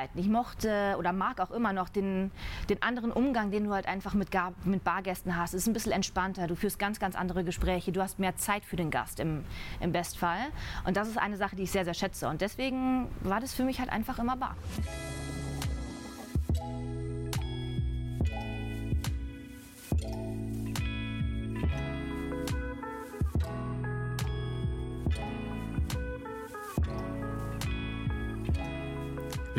Zeiten. Ich mochte oder mag auch immer noch den, den anderen Umgang, den du halt einfach mit, Gar mit Bargästen hast. Es ist ein bisschen entspannter. Du führst ganz, ganz andere Gespräche. Du hast mehr Zeit für den Gast im, im Bestfall. Und das ist eine Sache, die ich sehr, sehr schätze. Und deswegen war das für mich halt einfach immer Bar.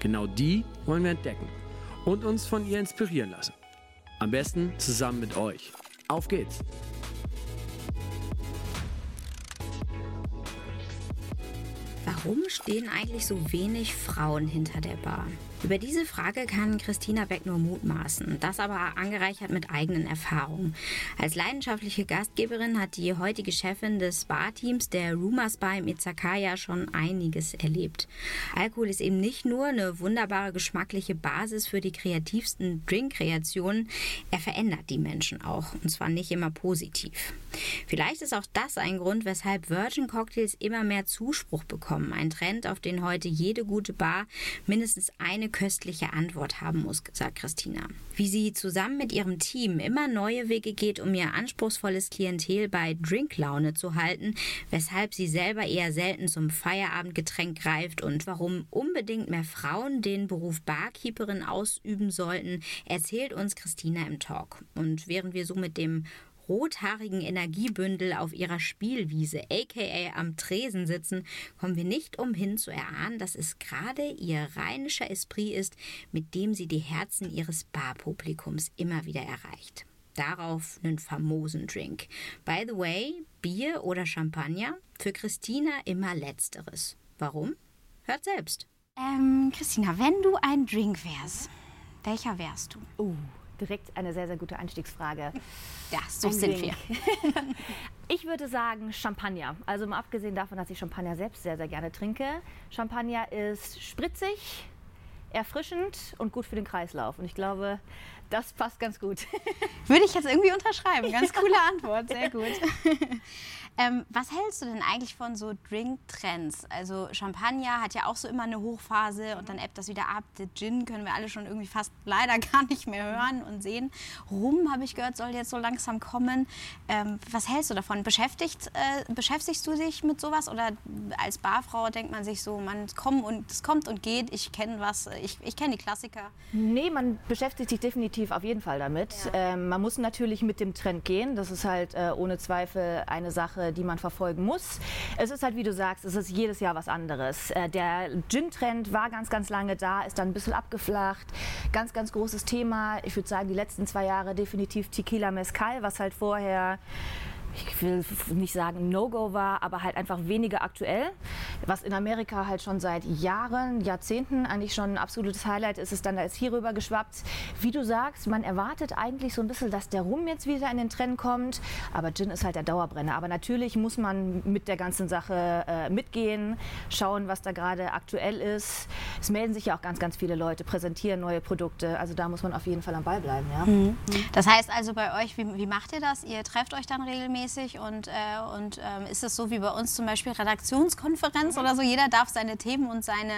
Genau die wollen wir entdecken und uns von ihr inspirieren lassen. Am besten zusammen mit euch. Auf geht's! Warum stehen eigentlich so wenig Frauen hinter der Bar? Über diese Frage kann Christina Beck nur mutmaßen, das aber angereichert mit eigenen Erfahrungen. Als leidenschaftliche Gastgeberin hat die heutige Chefin des Barteams der Rumors Bar im Izakaya schon einiges erlebt. Alkohol ist eben nicht nur eine wunderbare geschmackliche Basis für die kreativsten Drinkkreationen, er verändert die Menschen auch, und zwar nicht immer positiv. Vielleicht ist auch das ein Grund, weshalb Virgin Cocktails immer mehr Zuspruch bekommen. Ein Trend, auf den heute jede gute Bar mindestens eine köstliche Antwort haben muss, sagt Christina. Wie sie zusammen mit ihrem Team immer neue Wege geht, um ihr anspruchsvolles Klientel bei Drinklaune zu halten, weshalb sie selber eher selten zum Feierabendgetränk greift und warum unbedingt mehr Frauen den Beruf Barkeeperin ausüben sollten, erzählt uns Christina im Talk. Und während wir so mit dem rothaarigen Energiebündel auf ihrer Spielwiese, aka am Tresen sitzen, kommen wir nicht umhin zu erahnen, dass es gerade ihr rheinischer Esprit ist, mit dem sie die Herzen ihres Barpublikums immer wieder erreicht. Darauf einen famosen Drink. By the way, Bier oder Champagner? Für Christina immer letzteres. Warum? Hört selbst. Ähm, Christina, wenn du ein Drink wärst, welcher wärst du? Uh, direkt eine sehr, sehr gute Einstiegsfrage. Ja, so Ein sind Drink. wir. Ich würde sagen Champagner. Also mal abgesehen davon, dass ich Champagner selbst sehr, sehr gerne trinke. Champagner ist spritzig, erfrischend und gut für den Kreislauf. Und ich glaube, das passt ganz gut. Würde ich jetzt irgendwie unterschreiben. Ganz coole Antwort, sehr gut. ähm, was hältst du denn eigentlich von so Drink-Trends? Also Champagner hat ja auch so immer eine Hochphase und dann ebbt das wieder ab. Der Gin können wir alle schon irgendwie fast leider gar nicht mehr hören und sehen. Rum, habe ich gehört, soll jetzt so langsam kommen. Ähm, was hältst du davon? Beschäftigt, äh, beschäftigst du dich mit sowas? Oder als Barfrau denkt man sich so, man kommt und es kommt und geht, ich kenne was, ich, ich kenne die Klassiker. Nee, man beschäftigt sich definitiv auf jeden Fall damit. Ähm, man muss natürlich mit dem Trend gehen. Das ist halt äh, ohne Zweifel eine Sache, die man verfolgen muss. Es ist halt, wie du sagst, es ist jedes Jahr was anderes. Äh, der Gin-Trend war ganz, ganz lange da, ist dann ein bisschen abgeflacht. Ganz, ganz großes Thema. Ich würde sagen, die letzten zwei Jahre definitiv Tequila Mezcal, was halt vorher ich will nicht sagen No-Go war, aber halt einfach weniger aktuell. Was in Amerika halt schon seit Jahren, Jahrzehnten eigentlich schon ein absolutes Highlight ist, ist dann als hier rüber geschwappt. Wie du sagst, man erwartet eigentlich so ein bisschen, dass der Rum jetzt wieder in den Trend kommt, aber Gin ist halt der Dauerbrenner. Aber natürlich muss man mit der ganzen Sache äh, mitgehen, schauen, was da gerade aktuell ist. Es melden sich ja auch ganz, ganz viele Leute, präsentieren neue Produkte. Also da muss man auf jeden Fall am Ball bleiben. Ja? Das heißt also bei euch, wie, wie macht ihr das? Ihr trefft euch dann regelmäßig und, äh, und ähm, ist es so wie bei uns zum Beispiel Redaktionskonferenz oder so? Jeder darf seine Themen und seine,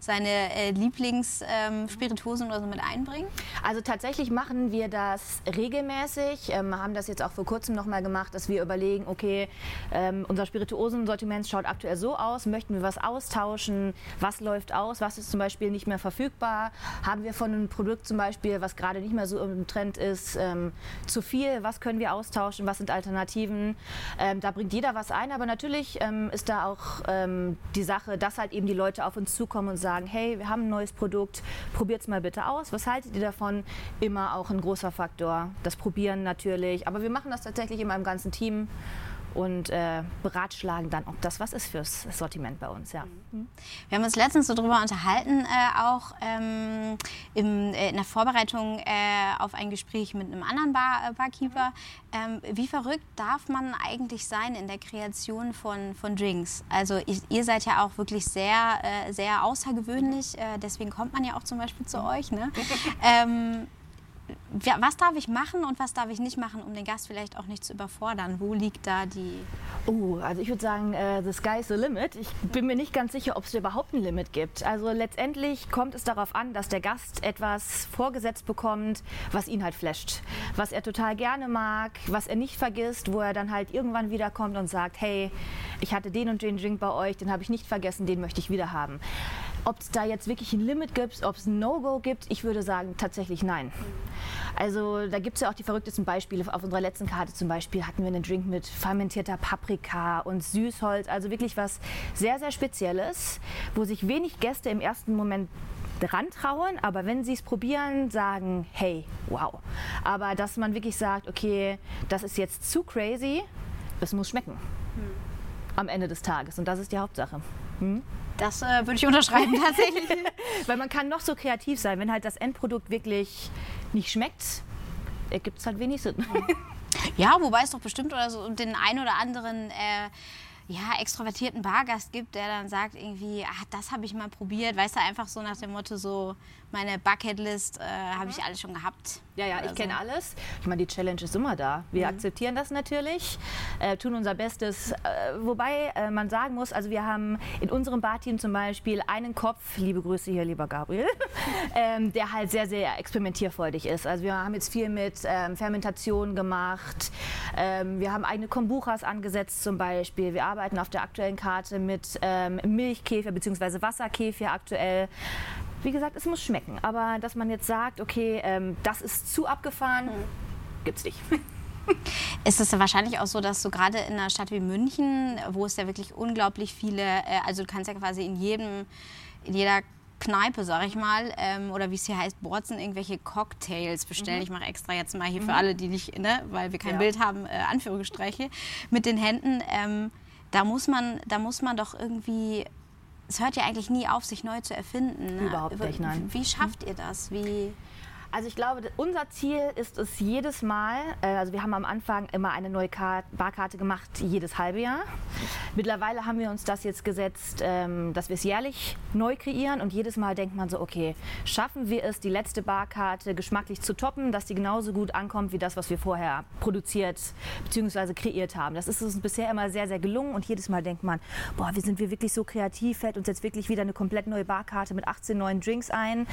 seine äh, Lieblingsspirituosen oder so mit einbringen? Also tatsächlich machen wir das regelmäßig. Ähm, haben das jetzt auch vor kurzem noch mal gemacht, dass wir überlegen, okay, ähm, unser Spirituosensortiment schaut aktuell so aus, möchten wir was austauschen, was läuft aus, was ist zum Beispiel nicht mehr verfügbar, haben wir von einem Produkt zum Beispiel, was gerade nicht mehr so im Trend ist, ähm, zu viel, was können wir austauschen, was sind Alternativen. Ähm, da bringt jeder was ein, aber natürlich ähm, ist da auch ähm, die Sache, dass halt eben die Leute auf uns zukommen und sagen, hey, wir haben ein neues Produkt, probiert's mal bitte aus. Was haltet ihr davon? Immer auch ein großer Faktor. Das Probieren natürlich. Aber wir machen das tatsächlich immer im ganzen Team. Und äh, beratschlagen dann, ob das was ist fürs Sortiment bei uns. Ja. Mhm. Wir haben uns letztens so darüber unterhalten, äh, auch ähm, im, äh, in der Vorbereitung äh, auf ein Gespräch mit einem anderen Bar, äh, Barkeeper. Ähm, wie verrückt darf man eigentlich sein in der Kreation von, von Drinks? Also ich, ihr seid ja auch wirklich sehr, äh, sehr außergewöhnlich, deswegen kommt man ja auch zum Beispiel zu euch. Ne? ähm, was darf ich machen und was darf ich nicht machen, um den Gast vielleicht auch nicht zu überfordern? Wo liegt da die. Oh, also ich würde sagen, äh, the sky is the limit. Ich bin mir nicht ganz sicher, ob es überhaupt ein Limit gibt. Also letztendlich kommt es darauf an, dass der Gast etwas vorgesetzt bekommt, was ihn halt flasht. Was er total gerne mag, was er nicht vergisst, wo er dann halt irgendwann wiederkommt und sagt, hey, ich hatte den und den Drink bei euch, den habe ich nicht vergessen, den möchte ich wieder haben. Ob es da jetzt wirklich ein Limit gibt, ob es ein No-Go gibt, ich würde sagen tatsächlich nein. Also da gibt es ja auch die verrücktesten Beispiele. Auf unserer letzten Karte zum Beispiel hatten wir einen Drink mit fermentierter Paprika und Süßholz. Also wirklich was sehr, sehr Spezielles, wo sich wenig Gäste im ersten Moment dran trauen, aber wenn sie es probieren, sagen, hey, wow. Aber dass man wirklich sagt, okay, das ist jetzt zu crazy, es muss schmecken. Hm. Am Ende des Tages. Und das ist die Hauptsache. Hm? Das äh, würde ich unterschreiben tatsächlich. Weil man kann noch so kreativ sein, wenn halt das Endprodukt wirklich nicht schmeckt, ergibt es halt wenig Sinn. Ja, wobei es doch bestimmt oder so den einen oder anderen äh, ja, extrovertierten Bargast gibt, der dann sagt irgendwie, ach, das habe ich mal probiert, weißt du, einfach so nach dem Motto so, meine Bucketlist äh, habe ich alles schon gehabt. Ja, ja, ich so. kenne alles. Ich meine, die Challenge ist immer da. Wir mhm. akzeptieren das natürlich, äh, tun unser Bestes. Äh, wobei äh, man sagen muss, also wir haben in unserem Barteam zum Beispiel einen Kopf, liebe Grüße hier, lieber Gabriel, ähm, der halt sehr, sehr experimentierfreudig ist. Also wir haben jetzt viel mit ähm, Fermentation gemacht. Ähm, wir haben eigene Kombuchas angesetzt zum Beispiel. Wir arbeiten auf der aktuellen Karte mit ähm, Milchkäfer bzw. Wasserkäfer aktuell. Wie gesagt, es muss schmecken. Aber dass man jetzt sagt, okay, ähm, das ist zu abgefahren, mhm. es nicht. Ist es wahrscheinlich auch so, dass du gerade in einer Stadt wie München, wo es ja wirklich unglaublich viele, äh, also du kannst ja quasi in jedem, in jeder Kneipe, sag ich mal, ähm, oder wie es hier heißt, Borzen, irgendwelche Cocktails bestellen. Mhm. Ich mache extra jetzt mal hier mhm. für alle, die nicht, ne, weil wir kein ja. Bild haben, äh, Anführungsstriche, mit den Händen. Ähm, da muss man, da muss man doch irgendwie es hört ja eigentlich nie auf, sich neu zu erfinden. Ne? Überhaupt nicht, nein. Wie schafft ihr das? Wie also ich glaube, unser Ziel ist es jedes Mal, äh, also wir haben am Anfang immer eine neue Barkarte gemacht, jedes halbe Jahr. Mittlerweile haben wir uns das jetzt gesetzt, ähm, dass wir es jährlich neu kreieren und jedes Mal denkt man so, okay, schaffen wir es, die letzte Barkarte geschmacklich zu toppen, dass die genauso gut ankommt wie das, was wir vorher produziert bzw. kreiert haben. Das ist uns bisher immer sehr, sehr gelungen und jedes Mal denkt man, boah, wie sind wir wirklich so kreativ, fällt uns jetzt wirklich wieder eine komplett neue Barkarte mit 18 neuen Drinks ein.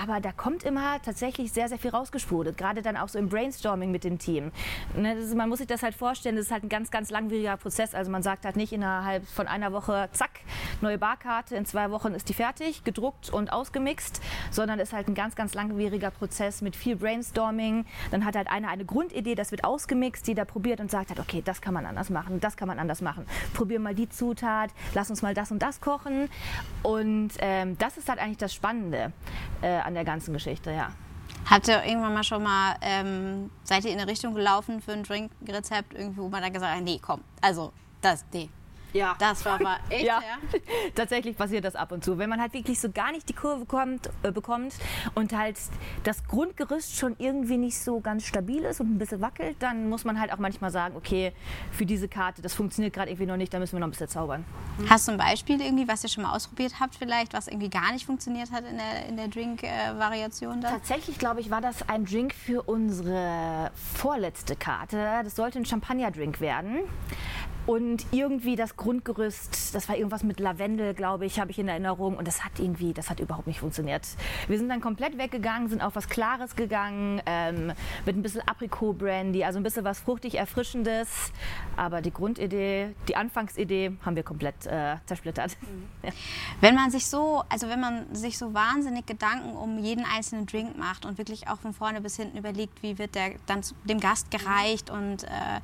Aber da kommt immer tatsächlich sehr, sehr viel rausgesprudelt, gerade dann auch so im Brainstorming mit dem Team. Ne, ist, man muss sich das halt vorstellen, das ist halt ein ganz, ganz langwieriger Prozess. Also man sagt halt nicht innerhalb von einer Woche, zack, neue Barkarte, in zwei Wochen ist die fertig, gedruckt und ausgemixt, sondern ist halt ein ganz, ganz langwieriger Prozess mit viel Brainstorming. Dann hat halt einer eine Grundidee, das wird ausgemixt, die da probiert und sagt halt, okay, das kann man anders machen, das kann man anders machen. Probier mal die Zutat, lass uns mal das und das kochen. Und ähm, das ist halt eigentlich das Spannende. Äh, an der ganzen Geschichte, ja. Habt ihr irgendwann mal schon mal, ähm, seid ihr in eine Richtung gelaufen für ein Drinkrezept, irgendwie, wo man dann gesagt hat, nee, komm, also das, nee, ja. Das war mal echt, ja. ja. Tatsächlich passiert das ab und zu. Wenn man halt wirklich so gar nicht die Kurve kommt, äh, bekommt und halt das Grundgerüst schon irgendwie nicht so ganz stabil ist und ein bisschen wackelt, dann muss man halt auch manchmal sagen, okay, für diese Karte, das funktioniert gerade irgendwie noch nicht, da müssen wir noch ein bisschen zaubern. Hast du ein Beispiel irgendwie, was ihr schon mal ausprobiert habt vielleicht, was irgendwie gar nicht funktioniert hat in der, in der Drink-Variation? Äh, Tatsächlich, glaube ich, war das ein Drink für unsere vorletzte Karte. Das sollte ein Champagner-Drink werden. Und irgendwie das Grundgerüst, das war irgendwas mit Lavendel, glaube ich, habe ich in Erinnerung. Und das hat irgendwie, das hat überhaupt nicht funktioniert. Wir sind dann komplett weggegangen, sind auf was Klares gegangen, ähm, mit ein bisschen Aprikot-Brandy, also ein bisschen was fruchtig Erfrischendes. Aber die Grundidee, die Anfangsidee haben wir komplett äh, zersplittert. Mhm. Wenn man sich so, also wenn man sich so wahnsinnig Gedanken um jeden einzelnen Drink macht und wirklich auch von vorne bis hinten überlegt, wie wird der dann dem Gast gereicht und äh,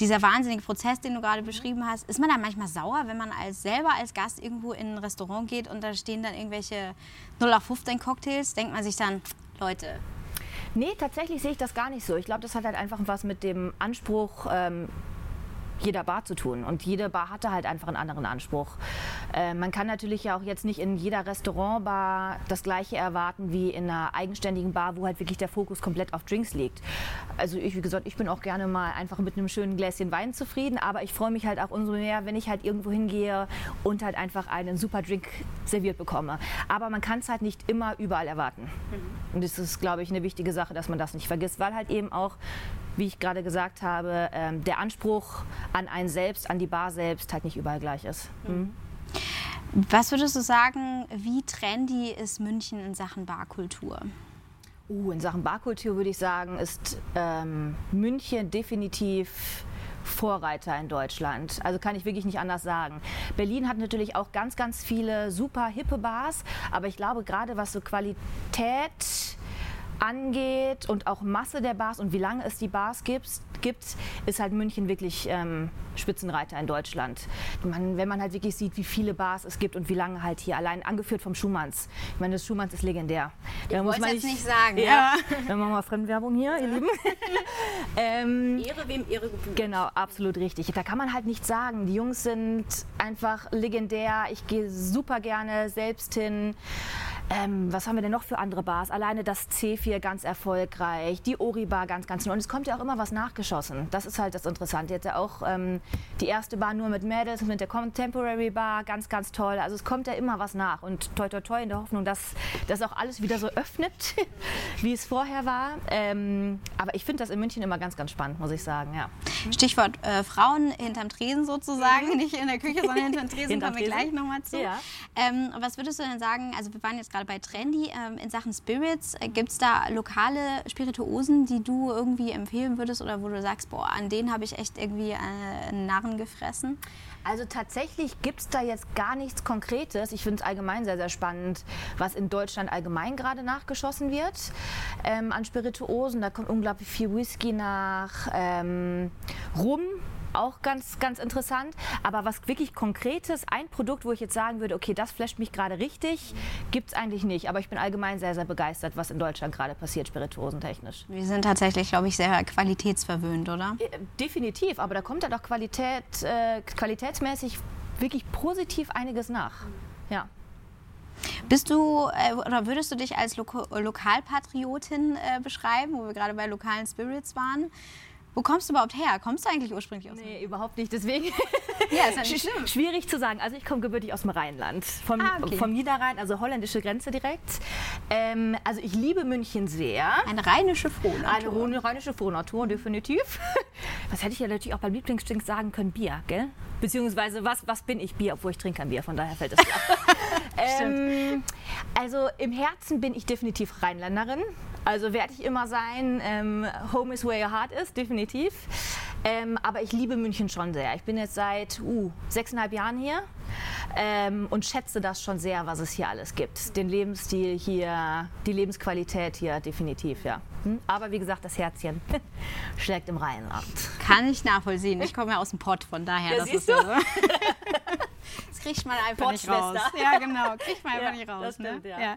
dieser wahnsinnige Prozess, den du gerade beschrieben hast, ist man da manchmal sauer, wenn man als selber als Gast irgendwo in ein Restaurant geht und da stehen dann irgendwelche 0815 Cocktails, denkt man sich dann, Leute. Nee, tatsächlich sehe ich das gar nicht so. Ich glaube, das hat halt einfach was mit dem Anspruch ähm, jeder Bar zu tun. Und jede Bar hatte halt einfach einen anderen Anspruch. Äh, man kann natürlich ja auch jetzt nicht in jeder Restaurantbar das Gleiche erwarten wie in einer eigenständigen Bar, wo halt wirklich der Fokus komplett auf Drinks liegt. Also ich, wie gesagt, ich bin auch gerne mal einfach mit einem schönen Gläschen Wein zufrieden, aber ich freue mich halt auch umso mehr, wenn ich halt irgendwo hingehe und halt einfach einen super Drink serviert bekomme. Aber man kann es halt nicht immer überall erwarten. Mhm. Und das ist, glaube ich, eine wichtige Sache, dass man das nicht vergisst, weil halt eben auch wie ich gerade gesagt habe, ähm, der Anspruch an einen selbst, an die Bar selbst halt nicht überall gleich ist. Mhm. Was würdest du sagen, wie trendy ist München in Sachen Barkultur? Uh, in Sachen Barkultur würde ich sagen, ist ähm, München definitiv Vorreiter in Deutschland. Also kann ich wirklich nicht anders sagen. Berlin hat natürlich auch ganz, ganz viele super hippe Bars, aber ich glaube gerade was so Qualität angeht und auch Masse der Bars und wie lange es die Bars gibt, gibt ist halt München wirklich ähm, Spitzenreiter in Deutschland. Man, wenn man halt wirklich sieht, wie viele Bars es gibt und wie lange halt hier, allein angeführt vom Schumanns. Ich meine, das Schumanns ist legendär. Da ich muss man jetzt nicht sagen. Ja, ja. Dann machen wir mal Fremdwerbung hier, ihr Lieben. ähm, Ehre wem Ehre gebührt. Genau, absolut richtig. Da kann man halt nichts sagen. Die Jungs sind einfach legendär. Ich gehe super gerne selbst hin. Ähm, was haben wir denn noch für andere Bars? Alleine das C4 ganz erfolgreich, die Ori-Bar ganz, ganz neu. Und es kommt ja auch immer was nachgeschossen. Das ist halt das Interessante. Jetzt ja auch ähm, die erste Bar nur mit Mädels, mit der Contemporary Bar, ganz, ganz toll. Also es kommt ja immer was nach. Und toi, toi, toi in der Hoffnung, dass das auch alles wieder so öffnet, wie es vorher war. Ähm, aber ich finde das in München immer ganz, ganz spannend, muss ich sagen. Ja. Stichwort äh, Frauen hinterm Tresen sozusagen, nicht in der Küche, sondern hinterm Tresen, hinterm kommen wir gleich nochmal zu. Ja. Ähm, was würdest du denn sagen, also wir waren jetzt gerade bei Trendy ähm, in Sachen Spirits. Äh, Gibt es da lokale Spirituosen, die du irgendwie empfehlen würdest oder wo du sagst, boah, an denen habe ich echt irgendwie äh, einen Narren gefressen? Also tatsächlich gibt es da jetzt gar nichts Konkretes. Ich finde es allgemein sehr, sehr spannend, was in Deutschland allgemein gerade nachgeschossen wird ähm, an Spirituosen. Da kommt unglaublich viel Whisky nach, ähm, Rum auch ganz, ganz interessant. Aber was wirklich Konkretes, ein Produkt, wo ich jetzt sagen würde, okay, das flasht mich gerade richtig, gibt es eigentlich nicht. Aber ich bin allgemein sehr, sehr begeistert, was in Deutschland gerade passiert, spirituosentechnisch. Wir sind tatsächlich, glaube ich, sehr qualitätsverwöhnt, oder? Äh, definitiv, aber da kommt ja doch Qualität, äh, qualitätsmäßig wirklich positiv einiges nach. Ja. Bist du äh, oder würdest du dich als Lo Lokalpatriotin äh, beschreiben, wo wir gerade bei lokalen Spirits waren? Wo kommst du überhaupt her? Kommst du eigentlich ursprünglich aus? Nee, überhaupt nicht. Deswegen ja, ist ja nicht schlimm. schwierig zu sagen. Also ich komme gebürtig aus dem Rheinland, vom, ah, okay. vom Niederrhein, also holländische Grenze direkt. Ähm, also ich liebe München sehr. Eine rheinische Frohnatur. Eine rheinische Frohnatur, definitiv. Was hätte ich ja natürlich auch beim Lieblingsdrink sagen können? Bier, gell? Beziehungsweise was, was bin ich? Bier, obwohl ich trinke kein Bier, von daher fällt es klar. ähm, also im Herzen bin ich definitiv Rheinländerin. Also werde ich immer sein. Ähm, home is where your heart is, definitiv. Ähm, aber ich liebe München schon sehr. Ich bin jetzt seit uh, sechseinhalb Jahren hier ähm, und schätze das schon sehr, was es hier alles gibt. Den Lebensstil hier, die Lebensqualität hier, definitiv, ja. Hm? Aber wie gesagt, das Herzchen schlägt im Rheinland. Kann ich nachvollziehen. Ich komme ja aus dem Pott, von daher. Ja, das ist ja so. Kriegt man einfach nicht raus. Ja, genau, kriegt man einfach ja, nicht raus. Ne? stimmt, ne? ja. ja.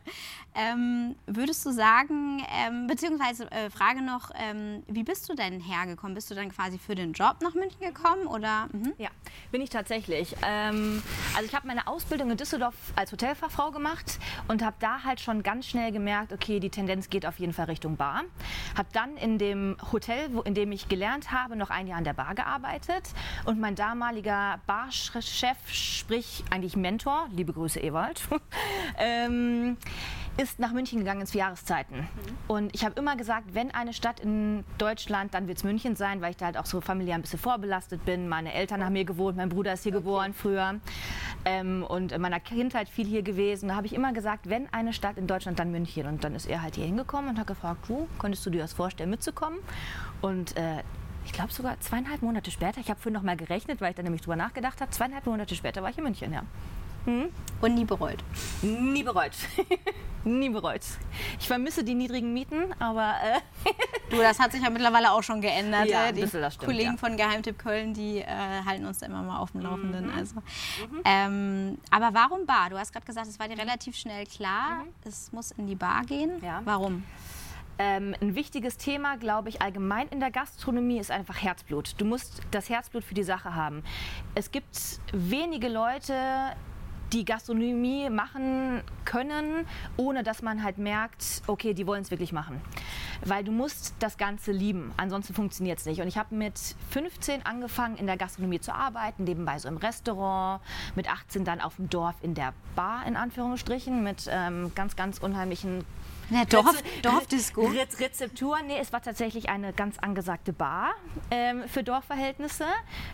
Ähm, würdest du sagen, ähm, beziehungsweise äh, Frage noch, ähm, wie bist du denn hergekommen? Bist du dann quasi für den Job nach München gekommen oder? Mhm. Ja, bin ich tatsächlich. Ähm, also ich habe meine Ausbildung in Düsseldorf als Hotelfachfrau gemacht und habe da halt schon ganz schnell gemerkt, okay, die Tendenz geht auf jeden Fall Richtung Bar. Habe dann in dem Hotel, wo, in dem ich gelernt habe, noch ein Jahr an der Bar gearbeitet und mein damaliger Barchef sprich eigentlich Mentor, liebe Grüße Ewald, ähm, ist nach München gegangen ins Jahreszeiten. Mhm. Und ich habe immer gesagt, wenn eine Stadt in Deutschland, dann wird es München sein, weil ich da halt auch so familiär ein bisschen vorbelastet bin. Meine Eltern haben hier gewohnt, mein Bruder ist hier okay. geboren früher ähm, und in meiner Kindheit viel hier gewesen. Da habe ich immer gesagt, wenn eine Stadt in Deutschland, dann München. Und dann ist er halt hier hingekommen und hat gefragt, du, könntest du dir das vorstellen, mitzukommen? Und äh, ich glaube sogar zweieinhalb Monate später, ich habe vorhin noch mal gerechnet, weil ich da nämlich drüber nachgedacht habe, zweieinhalb Monate später war ich in München, ja. Hm? Und nie bereut? Nie bereut. nie bereut. Ich vermisse die niedrigen Mieten, aber... Äh du, das hat sich ja mittlerweile auch schon geändert. Ja, äh, die stimmt, Kollegen ja. von Geheimtipp Köln, die äh, halten uns da immer mal auf dem Laufenden. Mhm. Also. Mhm. Ähm, aber warum Bar? Du hast gerade gesagt, es war dir relativ schnell klar, mhm. es muss in die Bar gehen. Ja. Warum? Ähm, ein wichtiges Thema, glaube ich, allgemein in der Gastronomie ist einfach Herzblut. Du musst das Herzblut für die Sache haben. Es gibt wenige Leute, die Gastronomie machen können, ohne dass man halt merkt, okay, die wollen es wirklich machen. Weil du musst das Ganze lieben, ansonsten funktioniert es nicht. Und ich habe mit 15 angefangen, in der Gastronomie zu arbeiten, nebenbei so im Restaurant, mit 18 dann auf dem Dorf in der Bar, in Anführungsstrichen, mit ähm, ganz, ganz unheimlichen Na, Dorf, Dorfdisco. Re Rezeptur, nee, es war tatsächlich eine ganz angesagte Bar ähm, für Dorfverhältnisse.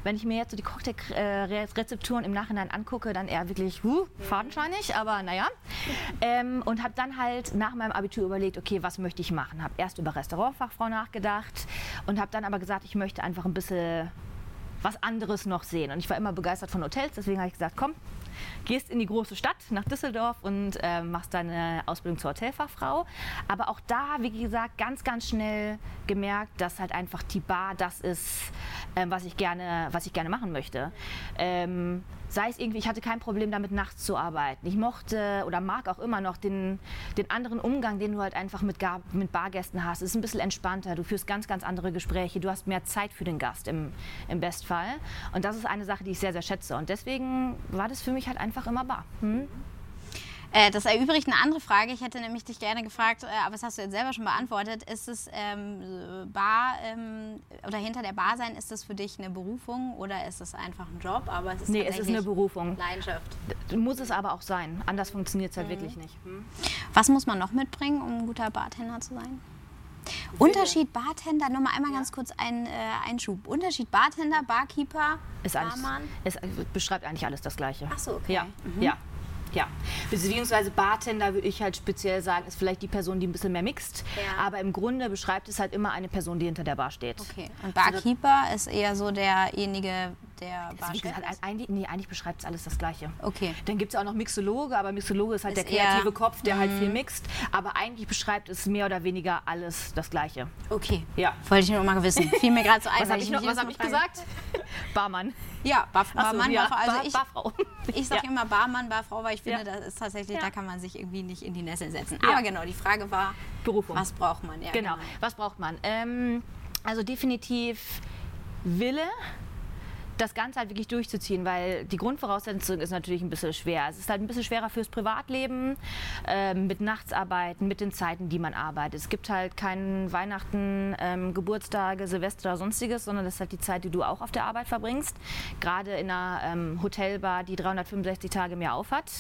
Wenn ich mir jetzt so die Cocktailrezepturen im Nachhinein angucke, dann eher wirklich huh, fadenscheinig, aber naja. Ähm, und habe dann halt nach meinem Abitur überlegt, okay, was möchte ich machen? Habe erst über Restaurantfachfrau nachgedacht und habe dann aber gesagt, ich möchte einfach ein bisschen was anderes noch sehen. Und ich war immer begeistert von Hotels, deswegen habe ich gesagt, komm, gehst in die große Stadt nach Düsseldorf und äh, machst deine Ausbildung zur Hotelfachfrau. Aber auch da, wie gesagt, ganz, ganz schnell gemerkt, dass halt einfach die Bar das ist, ähm, was, ich gerne, was ich gerne machen möchte. Ähm, sei es irgendwie, ich hatte kein Problem damit, nachts zu arbeiten. Ich mochte oder mag auch immer noch den, den anderen Umgang, den du halt einfach mit, Gar mit Bargästen hast. Es ist ein bisschen entspannter, du führst ganz, ganz andere Gespräche, du hast mehr Zeit für den Gast im, im Bestfall. Und das ist eine Sache, die ich sehr, sehr schätze. Und deswegen war das für mich halt einfach immer Bar. Hm? Äh, das erübrigt eine andere Frage. Ich hätte nämlich dich gerne gefragt, äh, aber das hast du jetzt selber schon beantwortet. Ist es ähm, Bar ähm, oder hinter der Bar sein, ist das für dich eine Berufung oder ist es einfach ein Job? Aber es ist nee, es ist eine Berufung. Leidenschaft. Muss es aber auch sein. Anders funktioniert es halt mhm. wirklich nicht. Hm? Was muss man noch mitbringen, um ein guter Bartender zu sein? Unterschied Bartender, nochmal einmal ja. ganz kurz ein äh, Einschub. Unterschied Bartender, Barkeeper, ist Barmann? Es beschreibt eigentlich alles das Gleiche. Ach so, okay. Ja, mhm. ja. Ja, beziehungsweise Bartender würde ich halt speziell sagen, ist vielleicht die Person, die ein bisschen mehr mixt. Ja. Aber im Grunde beschreibt es halt immer eine Person, die hinter der Bar steht. Okay. Und Barkeeper also, ist eher so derjenige, der Bar gesagt, eigentlich, nee, eigentlich beschreibt es alles das Gleiche. Okay. Dann gibt es auch noch Mixologe, aber Mixologe ist halt ist der kreative Kopf, der halt viel mhm. mixt. Aber eigentlich beschreibt es mehr oder weniger alles das Gleiche. Okay. Ja. Wollte ich nur mal wissen. Fiel mir gerade so ein. Was habe ich, hab ich gesagt? Barmann. Ja, Bar, Barmann, so, ja. Barfrau. Also ich, Barfrau. Ich sage ja. immer Barmann, Barfrau, weil ich finde, Ja. das ist tatsächlich, da kann man sich irgendwie nicht in die Nessel setzen. Aber genau, die Frage war, Berufung. was braucht man? Ja, Genau. Was braucht man? Ähm, also definitiv Wille, das Ganze halt wirklich durchzuziehen, weil die Grundvoraussetzung ist natürlich ein bisschen schwer. Es ist halt ein bisschen schwerer fürs Privatleben, ähm, mit Nachtsarbeiten, mit den Zeiten, die man arbeitet. Es gibt halt keinen Weihnachten, ähm, Geburtstage, Silvester oder sonstiges, sondern das ist halt die Zeit, die du auch auf der Arbeit verbringst. Gerade in einer ähm, Hotelbar, die 365 Tage im Jahr auf hat,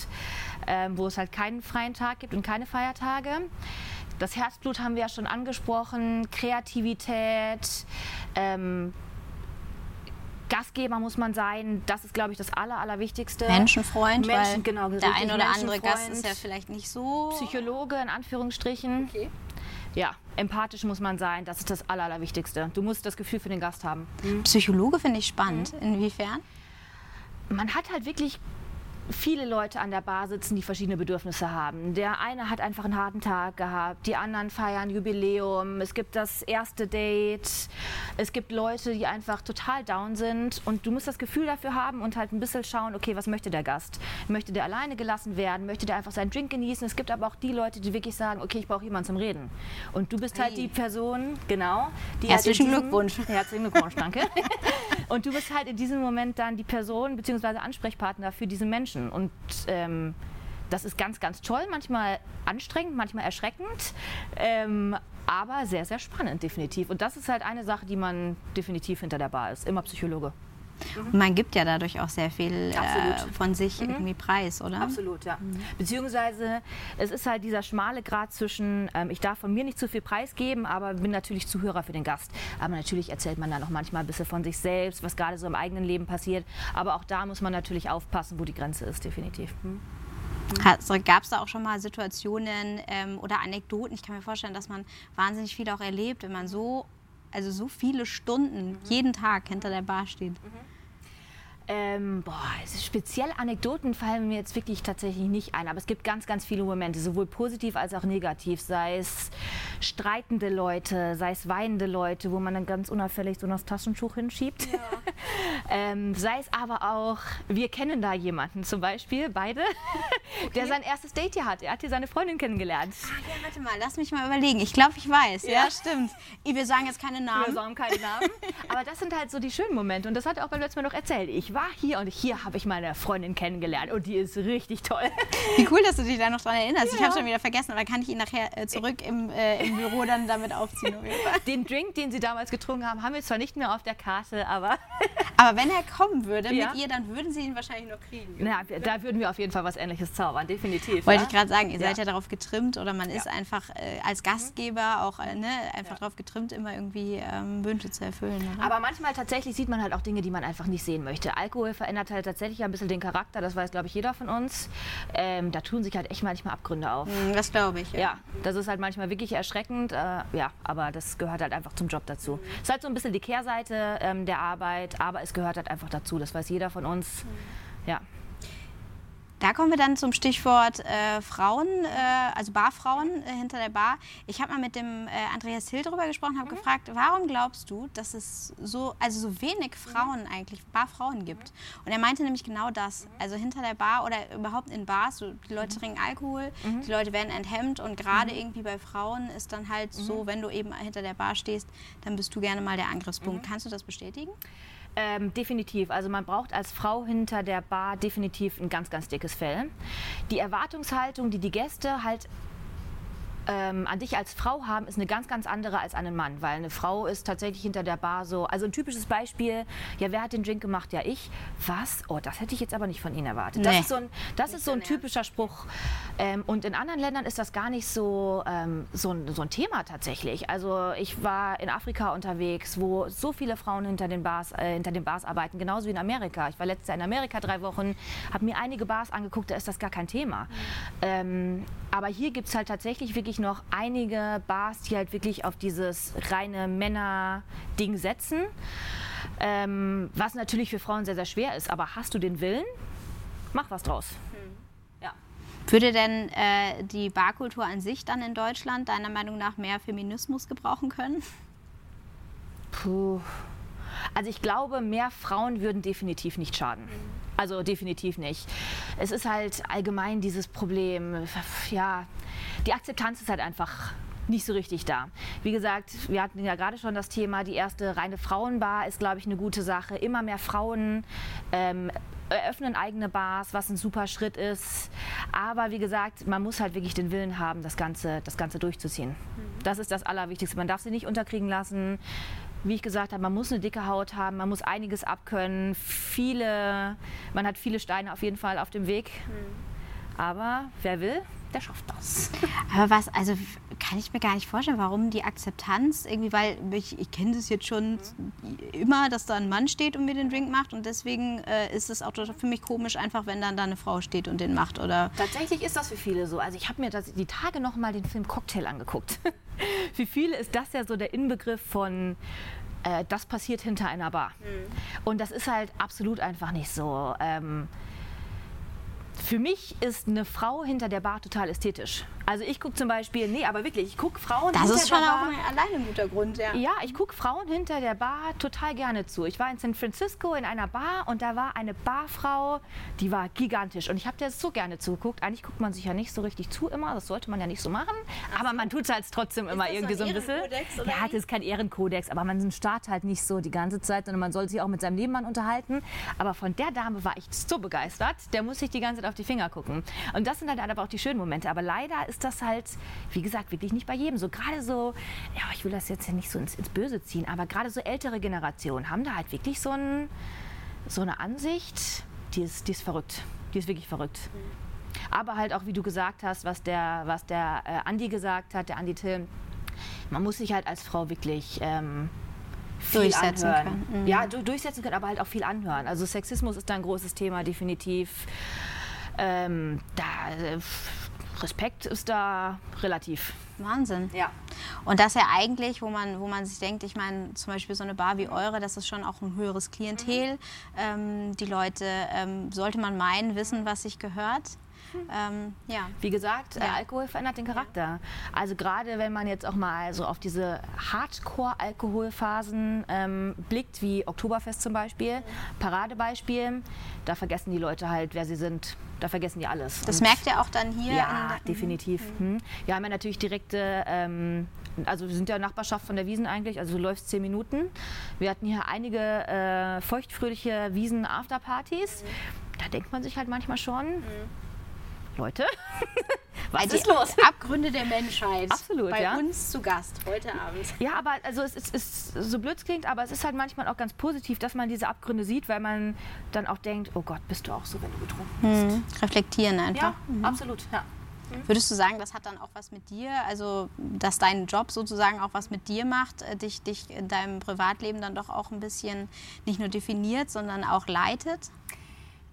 ähm, wo es halt keinen freien Tag gibt und keine Feiertage. Das Herzblut haben wir ja schon angesprochen, Kreativität, ähm, Gastgeber muss man sein. Das ist, glaube ich, das Aller, Allerwichtigste. Menschenfreund, Menschen, weil genau, der ein oder andere Gast ist ja vielleicht nicht so... Psychologe in Anführungsstrichen. Okay. Ja, empathisch muss man sein. Das ist das Aller, Allerwichtigste. Du musst das Gefühl für den Gast haben. Psychologe finde ich spannend. Inwiefern? Man hat halt wirklich viele Leute an der Bar sitzen, die verschiedene Bedürfnisse haben. Der eine hat einfach einen harten Tag gehabt, die anderen feiern Jubiläum, es gibt das erste Date, es gibt Leute, die einfach total down sind und du musst das Gefühl dafür haben und halt ein bisschen schauen, okay, was möchte der Gast? Möchte der alleine gelassen werden? Möchte der einfach seinen Drink genießen? Es gibt aber auch die Leute, die wirklich sagen, okay, ich brauche jemanden zum Reden. Und du bist halt die Person, genau, die Herzlichen halt in diesem- Glückwunsch. Herzlichen Glückwunsch, danke. Und du bist halt in diesem Moment dann die Person bzw. Ansprechpartner für diese Menschen. Und ähm, das ist ganz, ganz toll, manchmal anstrengend, manchmal erschreckend, ähm, aber sehr, sehr spannend, definitiv. Und das ist halt eine Sache, die man definitiv hinter der Bar ist. Immer Psychologe. Und man gibt ja dadurch auch sehr viel äh, von sich irgendwie preis, oder? Absolut, ja. Beziehungsweise es ist halt dieser schmale Grad zwischen, ähm, ich darf von mir nicht zu viel preisgeben, aber bin natürlich Zuhörer für den Gast. Aber natürlich erzählt man dann auch manchmal ein bisschen von sich selbst, was gerade so im eigenen Leben passiert. Aber auch da muss man natürlich aufpassen, wo die Grenze ist, definitiv. Hm? Gab es da auch schon mal Situationen ähm, oder Anekdoten? Ich kann mir vorstellen, dass man wahnsinnig viel auch erlebt, wenn man so, also so viele Stunden jeden Tag hinter der Bar steht. Ähm, boah, also speziell Anekdoten fallen mir jetzt wirklich tatsächlich nicht ein, aber es gibt ganz, ganz viele Momente, sowohl positiv als auch negativ, sei es streitende Leute, sei es weinende Leute, wo man dann ganz unauffällig so das Taschentuch hinschiebt. Ja. ähm, sei es aber auch, wir kennen da jemanden zum Beispiel, beide, okay. der sein erstes Date hier hat. Er hat hier seine Freundin kennengelernt. Ach ja, warte mal, lass mich mal überlegen. Ich glaube, ich weiß. Ja, ja stimmt. Wir sagen jetzt keine Namen. Wir sagen keine Namen. aber das sind halt so die schönen Momente. Und das hat er auch beim letzten Mal noch erzählt. Ich war hier und hier habe ich meine Freundin kennengelernt und die ist richtig toll. Wie cool, dass du dich da noch dran erinnerst. Ja. Ich habe schon wieder vergessen, aber kann ich ihn nachher äh, zurück im, äh, im Büro dann damit aufziehen. Den Drink, den sie damals getrunken haben, haben wir zwar nicht mehr auf der Karte, aber. aber wenn er kommen würde ja. mit ihr, dann würden sie ihn wahrscheinlich noch kriegen. Ja, da würden wir auf jeden Fall was Ähnliches zaubern, definitiv. Wollte ich gerade sagen, ihr seid ja darauf getrimmt oder man ist einfach äh, als Gastgeber auch äh, ne, einfach darauf getrimmt, immer irgendwie ähm, Wünsche zu erfüllen. Oder? Aber manchmal tatsächlich sieht man halt auch Dinge, die man einfach nicht sehen möchte. Alkohol verändert halt tatsächlich ein bisschen den Charakter, das weiß, glaube ich, jeder von uns. Ähm, da tun sich halt echt manchmal Abgründe auf. Mm, das glaube ich. Ja. ja. das ist halt manchmal wirklich erschreckend. Äh, ja, aber das gehört halt einfach zum Job dazu. Es ist halt so ein bisschen die Kehrseite ähm, der Arbeit, aber es gehört halt einfach dazu. Das weiß jeder von uns. Mhm. Ja. Da kommen wir dann zum Stichwort äh, Frauen, äh, also Barfrauen äh, hinter der Bar. Ich habe mal mit dem äh, Andreas Hill darüber gesprochen, habe mhm. gefragt, warum glaubst du, dass es so, also so wenig Frauen mhm. eigentlich, Barfrauen gibt? Und er meinte nämlich genau das. Also hinter der Bar oder überhaupt in Bars, so, die Leute mhm. trinken Alkohol, mhm. die Leute werden enthemmt und gerade mhm. irgendwie bei Frauen ist dann halt so, mhm. wenn du eben hinter der Bar stehst, dann bist du gerne mal der Angriffspunkt. Kannst du das bestätigen? Ähm, definitiv. Also man braucht als Frau hinter der Bar definitiv ein ganz, ganz dickes Fell. Die Erwartungshaltung, die die Gäste halt ähm, an dich als Frau haben, ist eine ganz, ganz andere als an einen Mann, weil eine Frau ist tatsächlich hinter der Bar so, also ein typisches Beispiel, ja, wer hat den Drink gemacht? Ja, ich. Was? Oh, das hätte ich jetzt aber nicht von Ihnen erwartet. Nee. Das ist so ein, das ist so ein typischer Spruch. Ähm, und in anderen Ländern ist das gar nicht so, ähm, so, ein, so ein Thema tatsächlich. Also ich war in Afrika unterwegs, wo so viele Frauen hinter den Bars, äh, hinter den Bars arbeiten, genauso wie in Amerika. Ich war letztes Jahr in Amerika drei Wochen, habe mir einige Bars angeguckt, da ist das gar kein Thema. Mhm. Ähm, aber hier gibt es halt tatsächlich wirklich noch einige Bars, die halt wirklich auf dieses reine Männer-Ding setzen. Ähm, was natürlich für Frauen sehr, sehr schwer ist. Aber hast du den Willen, mach was draus. Hm. Ja. Würde denn äh, die Barkultur an sich dann in Deutschland deiner Meinung nach mehr Feminismus gebrauchen können? Puh. Also ich glaube, mehr Frauen würden definitiv nicht schaden. Also definitiv nicht. Es ist halt allgemein dieses Problem, ja, die Akzeptanz ist halt einfach nicht so richtig da. Wie gesagt, wir hatten ja gerade schon das Thema, die erste reine Frauenbar ist, glaube ich, eine gute Sache. Immer mehr Frauen ähm, eröffnen eigene Bars, was ein super Schritt ist. Aber wie gesagt, man muss halt wirklich den Willen haben, das Ganze, das Ganze durchzuziehen. Mhm. Das ist das Allerwichtigste. Man darf sie nicht unterkriegen lassen wie ich gesagt habe, man muss eine dicke Haut haben, man muss einiges abkönnen, viele, man hat viele Steine auf jeden Fall auf dem Weg. Mhm. Aber wer will, der schafft das. Aber was, also kann ich mir gar nicht vorstellen, warum die Akzeptanz irgendwie, weil ich, ich kenne das jetzt schon immer, dass da ein Mann steht und mir den Drink macht und deswegen äh, ist es auch für mich komisch, einfach wenn dann da eine Frau steht und den macht oder. Tatsächlich ist das für viele so. Also ich habe mir das, die Tage noch mal den Film Cocktail angeguckt. für viele ist das ja so der Inbegriff von äh, das passiert hinter einer Bar. Mhm. Und das ist halt absolut einfach nicht so. Ähm, für mich ist eine Frau hinter der Bar total ästhetisch. Also ich gucke zum Beispiel, nee, aber wirklich, ich gucke Frauen das hinter der Bar. Das ist schon auch alleine ein guter Grund, ja. Ja, ich gucke Frauen hinter der Bar total gerne zu. Ich war in San Francisco in einer Bar und da war eine Barfrau, die war gigantisch. Und ich habe der so gerne zugeguckt. Eigentlich guckt man sich ja nicht so richtig zu immer, das sollte man ja nicht so machen. Aber man tut es halt trotzdem immer irgendwie so ein bisschen. Ja, das ist kein Ehrenkodex, aber man starrt halt nicht so die ganze Zeit, sondern man soll sich auch mit seinem Nebenmann unterhalten. Aber von der Dame war ich so begeistert, der muss sich die ganze Zeit auf die Finger gucken. Und das sind halt aber auch die schönen Momente. Aber leider ist das halt, wie gesagt, wirklich nicht bei jedem. So gerade so, ja, ich will das jetzt ja nicht so ins, ins Böse ziehen, aber gerade so ältere Generationen haben da halt wirklich so, ein, so eine Ansicht, die ist, die ist verrückt. Die ist wirklich verrückt. Aber halt auch, wie du gesagt hast, was der, was der äh, Andi gesagt hat, der Andi Till, man muss sich halt als Frau wirklich ähm, durchsetzen anhören. können. Mhm. Ja, durchsetzen können, aber halt auch viel anhören. Also Sexismus ist da ein großes Thema, definitiv. Ähm, da äh, Respekt ist da relativ. Wahnsinn. Ja. Und das ja eigentlich, wo man, wo man sich denkt, ich meine, zum Beispiel so eine Bar wie eure, das ist schon auch ein höheres Klientel. Mhm. Ähm, die Leute, ähm, sollte man meinen, wissen, was sich gehört. Ähm, ja. Wie gesagt, ja. Alkohol verändert den Charakter. Also gerade wenn man jetzt auch mal so auf diese Hardcore-Alkoholphasen ähm, blickt, wie Oktoberfest zum Beispiel, Paradebeispiel, da vergessen die Leute halt, wer sie sind. Da vergessen die alles. Das Und merkt ihr auch dann hier? Ja, definitiv. Mhm. Hm. Wir haben ja natürlich direkte, ähm, also wir sind ja Nachbarschaft von der Wiesen eigentlich, also du läufst zehn Minuten. Wir hatten hier einige äh, feuchtfröhliche Wiesen-Afterpartys. Mhm. Da denkt man sich halt manchmal schon, mhm. Leute, was ist los? Abgründe der Menschheit. Absolut, Bei ja. uns zu Gast heute Abend. Ja, aber also es ist, ist, so blöd klingt, aber es ist halt manchmal auch ganz positiv, dass man diese Abgründe sieht, weil man dann auch denkt, oh Gott, bist du auch so, wenn du betrunken bist. Mhm. Reflektieren einfach. Ja, mhm. absolut, ja. Mhm. Würdest du sagen, das hat dann auch was mit dir, also dass dein Job sozusagen auch was mit dir macht, äh, dich, dich in deinem Privatleben dann doch auch ein bisschen nicht nur definiert, sondern auch leitet?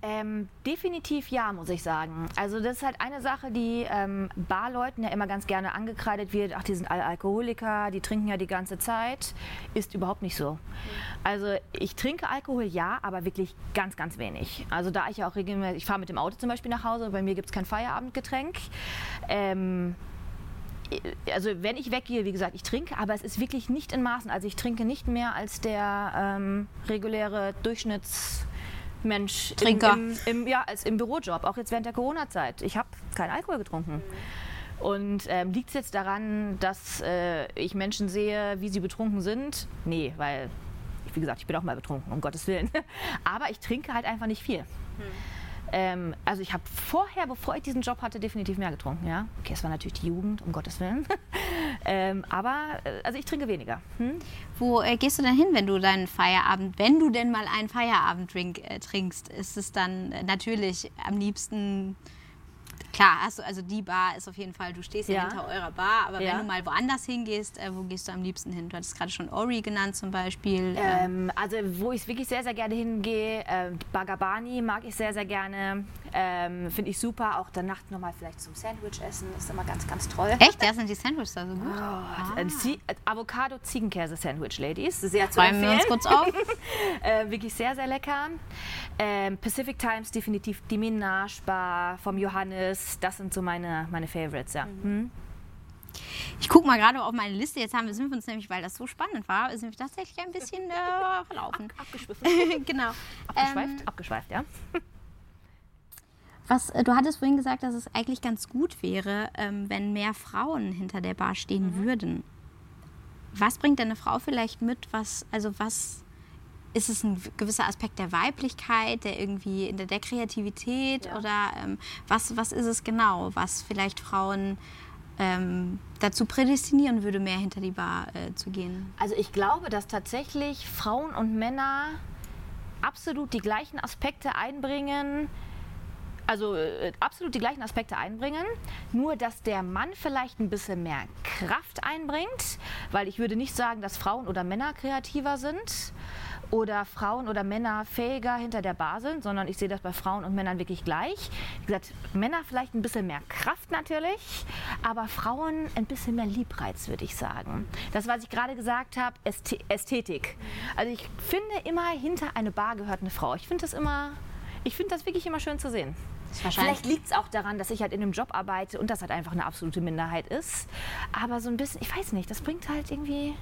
Ähm, definitiv ja, muss ich sagen. Also das ist halt eine Sache, die ähm, Barleuten ja immer ganz gerne angekreidet wird. Ach, die sind alle Alkoholiker, die trinken ja die ganze Zeit. Ist überhaupt nicht so. Also ich trinke Alkohol, ja, aber wirklich ganz, ganz wenig. Also da ich ja auch regelmäßig, ich fahre mit dem Auto zum Beispiel nach Hause, bei mir gibt es kein Feierabendgetränk. Ähm, also wenn ich weggehe, wie gesagt, ich trinke, aber es ist wirklich nicht in Maßen. Also ich trinke nicht mehr als der ähm, reguläre Durchschnitts Mensch Trinker. Im, im, im, ja, als im Bürojob, auch jetzt während der Corona-Zeit. Ich habe keinen Alkohol getrunken. Und ähm, liegt es jetzt daran, dass äh, ich Menschen sehe, wie sie betrunken sind? Nee, weil, wie gesagt, ich bin auch mal betrunken, um Gottes Willen. Aber ich trinke halt einfach nicht viel. Hm. Ähm, also ich habe vorher, bevor ich diesen Job hatte, definitiv mehr getrunken. Ja, okay, es war natürlich die Jugend, um Gottes Willen. ähm, aber äh, also ich trinke weniger. Hm? Wo äh, gehst du denn hin, wenn du deinen Feierabend, wenn du denn mal einen Feierabenddrink äh, trinkst? Ist es dann äh, natürlich am liebsten Klar, du, also die Bar ist auf jeden Fall, du stehst ja, ja hinter eurer Bar, aber ja. wenn du mal woanders hingehst, äh, wo gehst du am liebsten hin? Du hattest gerade schon Ori genannt zum Beispiel. Ähm, also wo ich wirklich sehr, sehr gerne hingehe, äh, Bagabani mag ich sehr, sehr gerne. Ähm, Finde ich super. Auch der Nacht nochmal vielleicht zum Sandwich essen, ist immer ganz, ganz toll. Echt? Ja, sind die Sandwiches da so gut? Oh, ah. Avocado-Ziegenkäse-Sandwich, Ladies. Sehr zu Räumen wir uns kurz auf. äh, wirklich sehr, sehr lecker. Ähm, Pacific Times definitiv die Minage Bar vom Johannes. Das sind so meine, meine Favorites, ja. Mhm. Hm? Ich gucke mal gerade auf meine Liste. Jetzt haben wir, sind wir uns nämlich, weil das so spannend war, sind wir tatsächlich ein bisschen äh, verlaufen. Ab, abgeschwiffen. genau. Abgeschweift, ähm, abgeschweift, ja. Was, äh, du hattest vorhin gesagt, dass es eigentlich ganz gut wäre, ähm, wenn mehr Frauen hinter der Bar stehen mhm. würden. Was bringt eine Frau vielleicht mit? Was, also was ist es ein gewisser Aspekt der Weiblichkeit, der irgendwie in der, der Kreativität ja. oder ähm, was, was ist es genau, was vielleicht Frauen ähm, dazu prädestinieren würde, mehr hinter die Bar äh, zu gehen? Also ich glaube, dass tatsächlich Frauen und Männer absolut die gleichen Aspekte einbringen, also äh, absolut die gleichen Aspekte einbringen, nur dass der Mann vielleicht ein bisschen mehr Kraft einbringt, weil ich würde nicht sagen, dass Frauen oder Männer kreativer sind oder Frauen oder Männer fähiger hinter der Bar sind, sondern ich sehe das bei Frauen und Männern wirklich gleich. Wie gesagt, Männer vielleicht ein bisschen mehr Kraft natürlich, aber Frauen ein bisschen mehr Liebreiz, würde ich sagen. Das, was ich gerade gesagt habe, Ästhetik. Also ich finde immer, hinter eine Bar gehört eine Frau. Ich finde das immer, ich finde das wirklich immer schön zu sehen. Vielleicht liegt es auch daran, dass ich halt in einem Job arbeite und das halt einfach eine absolute Minderheit ist. Aber so ein bisschen, ich weiß nicht, das bringt halt irgendwie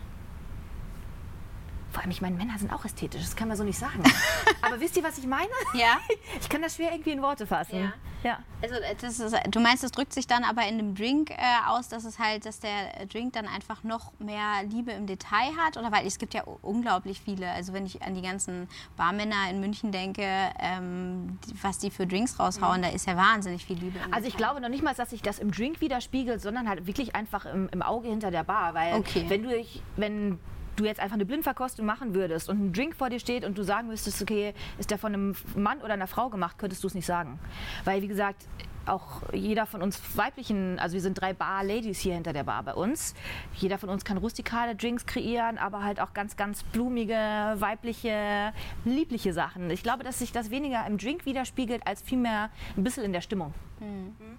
vor allem, ich meine, Männer sind auch ästhetisch, das kann man so nicht sagen. Aber wisst ihr, was ich meine? Ja. Ich kann das schwer irgendwie in Worte fassen. Ja. ja. Also äh, ist, du meinst, das drückt sich dann aber in dem Drink äh, aus, dass es halt, dass der Drink dann einfach noch mehr Liebe im Detail hat? Oder weil es gibt ja unglaublich viele, also wenn ich an die ganzen Barmänner in München denke, ähm, was die für Drinks raushauen, mhm. da ist ja wahnsinnig viel Liebe. also ich glaube noch nicht mal, dass sich das im Drink widerspiegelt, sondern halt wirklich einfach im, im Auge hinter der Bar. Weil okay. wenn du, wenn du jetzt einfach eine Blindverkostung machen würdest und ein Drink vor dir steht und du sagen müsstest, okay, ist der von einem Mann oder einer Frau gemacht, könntest du es nicht sagen. Weil, wie gesagt, auch jeder von uns weiblichen, also wir sind drei Bar-Ladies hier hinter der Bar bei uns. Jeder von uns kann rustikale Drinks kreieren, aber halt auch ganz, ganz blumige, weibliche, liebliche Sachen. Ich glaube, dass sich das weniger im Drink widerspiegelt, als vielmehr ein bisschen in der Stimmung. Mhm.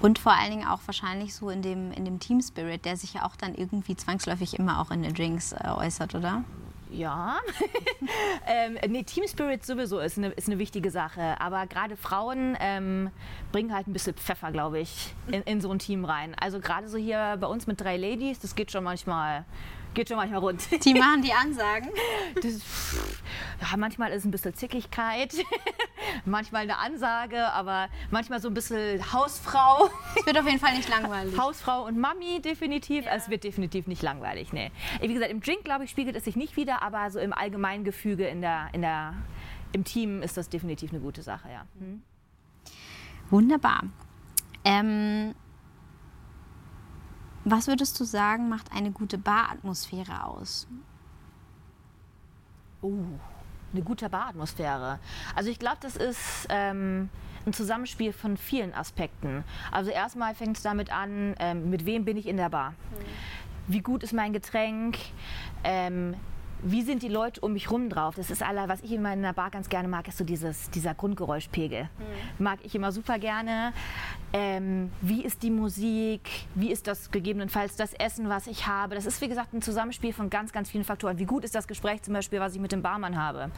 Und vor allen Dingen auch wahrscheinlich so in dem, in dem Team Spirit, der sich ja auch dann irgendwie zwangsläufig immer auch in den Drinks äh, äußert, oder? Ja. ähm, nee, Team Spirit sowieso ist eine, ist eine wichtige Sache. Aber gerade Frauen ähm, bringen halt ein bisschen Pfeffer, glaube ich, in, in so ein Team rein. Also gerade so hier bei uns mit drei Ladies, das geht schon manchmal geht schon manchmal rund. Die machen die Ansagen. Das, ja, manchmal ist ein bisschen Zickigkeit, manchmal eine Ansage, aber manchmal so ein bisschen Hausfrau. Es wird auf jeden Fall nicht langweilig. Hausfrau und Mami definitiv. Ja. Es wird definitiv nicht langweilig, nee. Wie gesagt, im Drink, glaube ich, spiegelt es sich nicht wieder, aber so im allgemeinen Gefüge in der, in der, im Team ist das definitiv eine gute Sache, ja. Hm. Wunderbar. Ähm, was würdest du sagen, macht eine gute Baratmosphäre aus? Oh, eine gute Baratmosphäre. Also ich glaube, das ist ähm, ein Zusammenspiel von vielen Aspekten. Also erstmal fängt es damit an, ähm, mit wem bin ich in der Bar? Mhm. Wie gut ist mein Getränk? Ähm, wie sind die Leute um mich rum drauf? Das ist aller, was ich in meiner Bar ganz gerne mag, ist so dieses, dieser Grundgeräuschpegel. Mhm. Mag ich immer super gerne. Ähm, wie ist die Musik? Wie ist das gegebenenfalls das Essen, was ich habe? Das ist wie gesagt ein Zusammenspiel von ganz, ganz vielen Faktoren. Wie gut ist das Gespräch zum Beispiel, was ich mit dem Barmann habe? Mhm.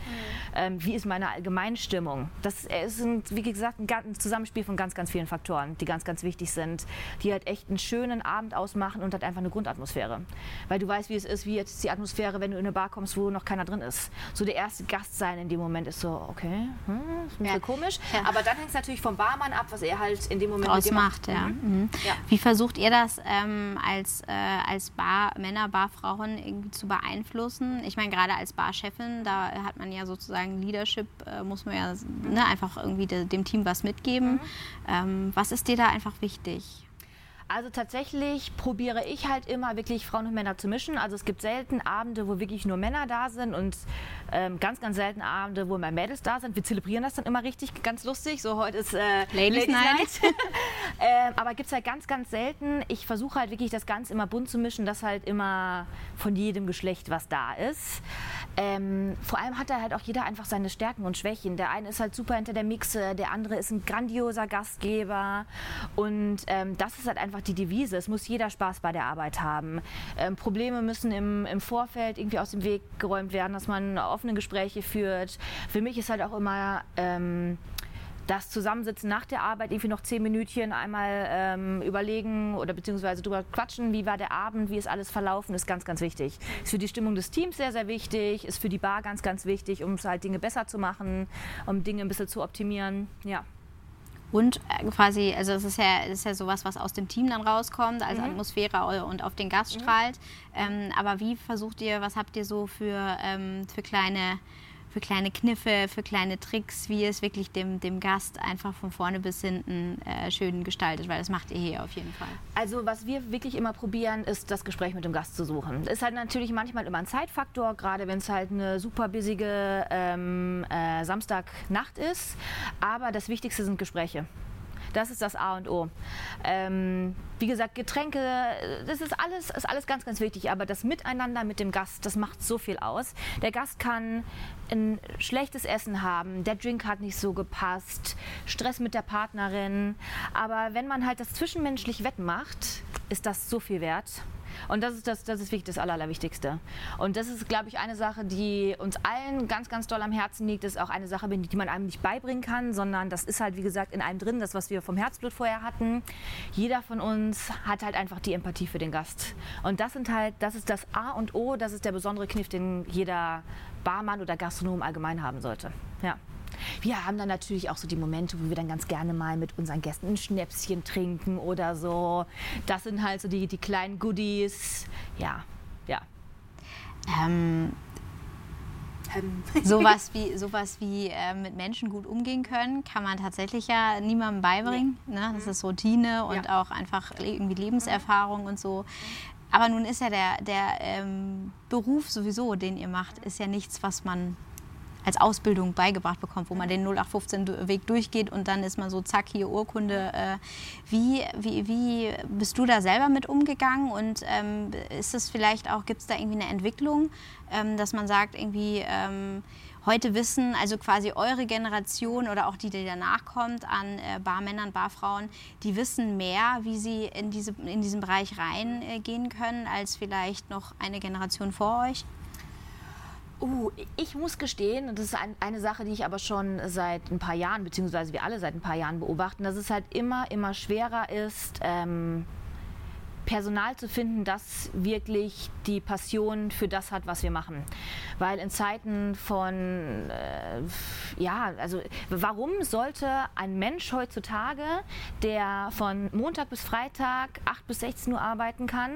Ähm, wie ist meine Allgemeinstimmung? Das ist, ein, wie gesagt, ein, Zusammenspiel von ganz, ganz vielen Faktoren, die ganz, ganz wichtig sind, die halt echt einen schönen Abend ausmachen und halt einfach eine Grundatmosphäre. Weil du weißt, wie es ist, wie jetzt die Atmosphäre, wenn du in eine Bar kommst, wo noch keiner drin ist. So der erste Gast sein in dem Moment ist so, okay, hm, ist ein bisschen ja. komisch. Ja. Aber dann hängt es natürlich vom Barmann ab, was er halt in dem Moment draus macht. Ja. Mhm. mhm. ja. Wie versucht ihr das ähm, als, äh, als Bar, Männer, Barfrauen irgendwie zu beeinflussen? Ich meine, gerade als Barchefin, da hat man ja sozusagen Leadership, äh, muss man ja ne, einfach irgendwie de, dem Team was mitgeben. Mhm. Ähm, was ist dir da einfach wichtig? Also tatsächlich probiere ich halt immer wirklich Frauen und Männer zu mischen. Also es gibt selten Abende, wo wirklich nur Männer da sind und ähm, ganz, ganz selten Abende, wo mehr Mädels da sind. Wir zelebrieren das dann immer richtig, ganz lustig. So heute ist äh, Ladies, Ladies Night. Night. ähm, aber gibt es halt ganz, ganz selten. Ich versuche halt wirklich das Ganze immer bunt zu mischen, dass halt immer von jedem Geschlecht was da ist. Ähm, vor allem hat da halt auch jeder einfach seine Stärken und Schwächen. Der eine ist halt super hinter der Mixe, der andere ist ein grandioser Gastgeber. Und ähm, das ist halt einfach die Devise. Es muss jeder Spaß bei der Arbeit haben. Ähm, Probleme müssen im, im Vorfeld irgendwie aus dem Weg geräumt werden, dass man offene Gespräche führt. Für mich ist halt auch immer ähm, das Zusammensitzen nach der Arbeit, irgendwie noch zehn Minütchen einmal ähm, überlegen oder beziehungsweise drüber quatschen, wie war der Abend, wie ist alles verlaufen, ist ganz, ganz wichtig. Ist für die Stimmung des Teams sehr, sehr wichtig, ist für die Bar ganz, ganz wichtig, um es halt Dinge besser zu machen, um Dinge ein bisschen zu optimieren. Ja. Und äh, quasi, also es ist ja, ist ja sowas, was aus dem Team dann rauskommt, als mhm. Atmosphäre und auf den Gast mhm. strahlt. Ähm, aber wie versucht ihr, was habt ihr so für, ähm, für kleine für kleine Kniffe, für kleine Tricks, wie es wirklich dem, dem Gast einfach von vorne bis hinten äh, schön gestaltet, weil das macht ihr hier auf jeden Fall. Also was wir wirklich immer probieren, ist das Gespräch mit dem Gast zu suchen. Ist halt natürlich manchmal immer ein Zeitfaktor, gerade wenn es halt eine super busige ähm, äh, Samstagnacht ist. Aber das Wichtigste sind Gespräche. Das ist das A und O. Ähm, wie gesagt, Getränke, das ist alles, ist alles ganz, ganz wichtig. Aber das Miteinander mit dem Gast, das macht so viel aus. Der Gast kann ein schlechtes Essen haben, der Drink hat nicht so gepasst, Stress mit der Partnerin. Aber wenn man halt das zwischenmenschlich wettmacht, ist das so viel wert. Und das ist, das, das ist wirklich das Allerwichtigste. Und das ist, glaube ich, eine Sache, die uns allen ganz, ganz doll am Herzen liegt. Das ist auch eine Sache, die man einem nicht beibringen kann, sondern das ist halt, wie gesagt, in einem drin, das, was wir vom Herzblut vorher hatten. Jeder von uns hat halt einfach die Empathie für den Gast. Und das sind halt, das ist das A und O, das ist der besondere Kniff, den jeder Barmann oder Gastronom allgemein haben sollte. Ja. Wir haben dann natürlich auch so die Momente, wo wir dann ganz gerne mal mit unseren Gästen ein Schnäpschen trinken oder so. Das sind halt so die, die kleinen Goodies. Ja, ja. Ähm, ähm. sowas wie, sowas wie äh, mit Menschen gut umgehen können, kann man tatsächlich ja niemandem beibringen. Nee. Ne? Das mhm. ist Routine und ja. auch einfach irgendwie Lebenserfahrung und so. Aber nun ist ja der, der ähm, Beruf sowieso, den ihr macht, ist ja nichts, was man als Ausbildung beigebracht bekommt, wo man den 0815-Weg durchgeht und dann ist man so, zack, hier Urkunde. Äh, wie, wie, wie bist du da selber mit umgegangen und ähm, ist es vielleicht auch, gibt es da irgendwie eine Entwicklung, ähm, dass man sagt, irgendwie, ähm, heute wissen, also quasi eure Generation oder auch die, die danach kommt, an äh, Barmännern, Barfrauen, die wissen mehr, wie sie in, diese, in diesen Bereich reingehen können, als vielleicht noch eine Generation vor euch? Uh, ich muss gestehen, und das ist ein, eine Sache, die ich aber schon seit ein paar Jahren, beziehungsweise wir alle seit ein paar Jahren beobachten, dass es halt immer, immer schwerer ist, ähm, Personal zu finden, das wirklich die Passion für das hat, was wir machen. Weil in Zeiten von, äh, ja, also warum sollte ein Mensch heutzutage, der von Montag bis Freitag 8 bis 16 Uhr arbeiten kann,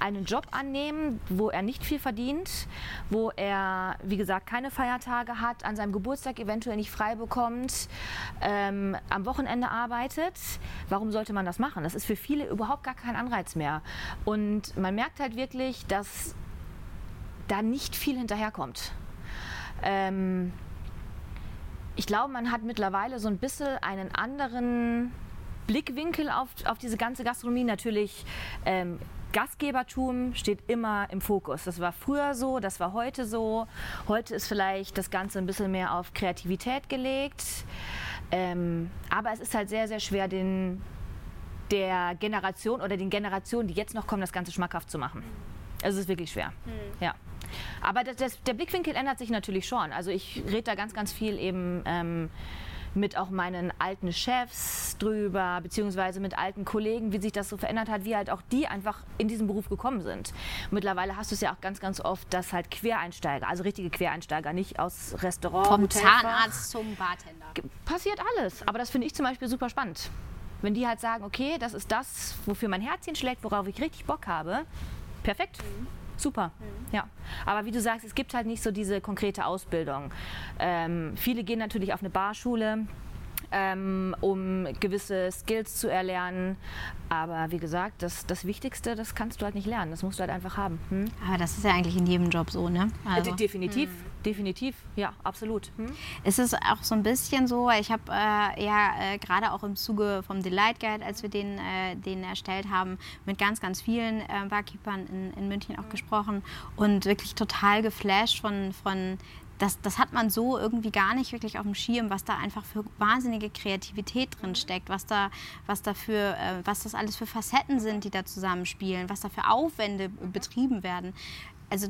einen Job annehmen, wo er nicht viel verdient, wo er, wie gesagt, keine Feiertage hat, an seinem Geburtstag eventuell nicht frei bekommt, ähm, am Wochenende arbeitet? Warum sollte man das machen? Das ist für viele überhaupt gar kein Anreiz mehr mehr. Und man merkt halt wirklich, dass da nicht viel hinterherkommt. Ähm, ich glaube, man hat mittlerweile so ein bisschen einen anderen Blickwinkel auf, auf diese ganze Gastronomie. Natürlich, ähm, Gastgebertum steht immer im Fokus. Das war früher so, das war heute so. Heute ist vielleicht das Ganze ein bisschen mehr auf Kreativität gelegt. Ähm, aber es ist halt sehr, sehr schwer, den der Generation oder den Generationen, die jetzt noch kommen, das Ganze schmackhaft zu machen. Es ist wirklich schwer. Hm. Ja. Aber das, das, der Blickwinkel ändert sich natürlich schon. Also ich rede da ganz, ganz viel eben ähm, mit auch meinen alten Chefs drüber, beziehungsweise mit alten Kollegen, wie sich das so verändert hat, wie halt auch die einfach in diesen Beruf gekommen sind. Mittlerweile hast du es ja auch ganz, ganz oft, dass halt Quereinsteiger, also richtige Quereinsteiger, nicht aus Restaurant. Vom Zahnarzt zum Bartender. Passiert alles. Aber das finde ich zum Beispiel super spannend. Wenn die halt sagen, okay, das ist das, wofür mein Herzchen schlägt, worauf ich richtig Bock habe, perfekt. Mhm. Super, mhm. ja. Aber wie du sagst, es gibt halt nicht so diese konkrete Ausbildung. Ähm, viele gehen natürlich auf eine Barschule, ähm, um gewisse Skills zu erlernen. Aber wie gesagt, das, das Wichtigste, das kannst du halt nicht lernen. Das musst du halt einfach haben. Hm? Aber das ist ja eigentlich in jedem Job so, ne? Also. Definitiv. Hm definitiv, ja, absolut. Hm? Es ist auch so ein bisschen so, ich habe äh, ja äh, gerade auch im Zuge vom Delight Guide, als wir den, äh, den erstellt haben, mit ganz, ganz vielen äh, Barkeepern in, in München auch mhm. gesprochen und wirklich total geflasht von, von das, das hat man so irgendwie gar nicht wirklich auf dem Schirm, was da einfach für wahnsinnige Kreativität drin steckt, was da, was da für, äh, was das alles für Facetten sind, die da zusammenspielen, was da für Aufwände betrieben werden. Also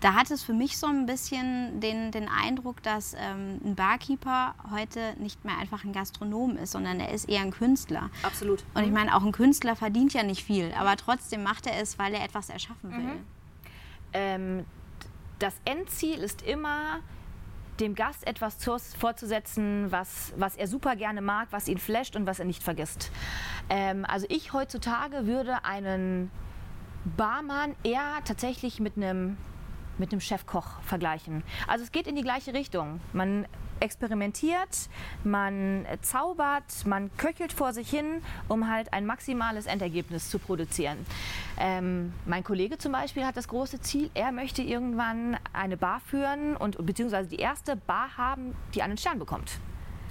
da hat es für mich so ein bisschen den, den Eindruck, dass ähm, ein Barkeeper heute nicht mehr einfach ein Gastronom ist, sondern er ist eher ein Künstler. Absolut. Und ich mhm. meine, auch ein Künstler verdient ja nicht viel, aber trotzdem macht er es, weil er etwas erschaffen will. Mhm. Ähm, das Endziel ist immer, dem Gast etwas vorzusetzen, was, was er super gerne mag, was ihn flasht und was er nicht vergisst. Ähm, also ich heutzutage würde einen Barmann eher tatsächlich mit einem mit einem Chefkoch vergleichen. Also es geht in die gleiche Richtung. Man experimentiert, man zaubert, man köchelt vor sich hin, um halt ein maximales Endergebnis zu produzieren. Ähm, mein Kollege zum Beispiel hat das große Ziel, er möchte irgendwann eine Bar führen und beziehungsweise die erste Bar haben, die einen Stern bekommt.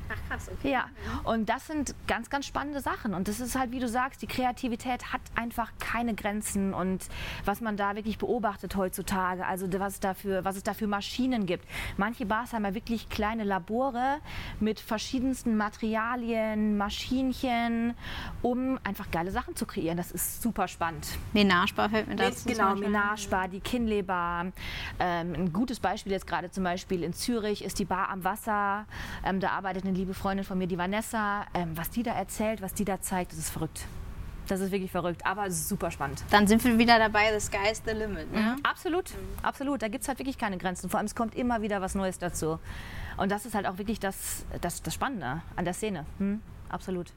Ach krass, okay. Ja, und das sind ganz, ganz spannende Sachen. Und das ist halt, wie du sagst, die Kreativität hat einfach keine Grenzen. Und was man da wirklich beobachtet heutzutage, also was es, dafür, was es da für Maschinen gibt. Manche Bars haben ja wirklich kleine Labore mit verschiedensten Materialien, Maschinchen, um einfach geile Sachen zu kreieren. Das ist super spannend. Menagebar fällt mir dazu. Genau, Menagebar, die Kinley-Bar. Ähm, ein gutes Beispiel jetzt gerade zum Beispiel in Zürich ist die Bar am Wasser. Ähm, da arbeitet eine liebe Freundin von mir, die Vanessa, ähm, was die da erzählt, was die da zeigt, das ist verrückt. Das ist wirklich verrückt, aber super spannend. Dann sind wir wieder dabei, the sky's the limit. Ne? Mhm. Absolut, mhm. absolut. Da gibt es halt wirklich keine Grenzen. Vor allem, es kommt immer wieder was Neues dazu. Und das ist halt auch wirklich das, das, das Spannende an der Szene. Mhm. Absolut.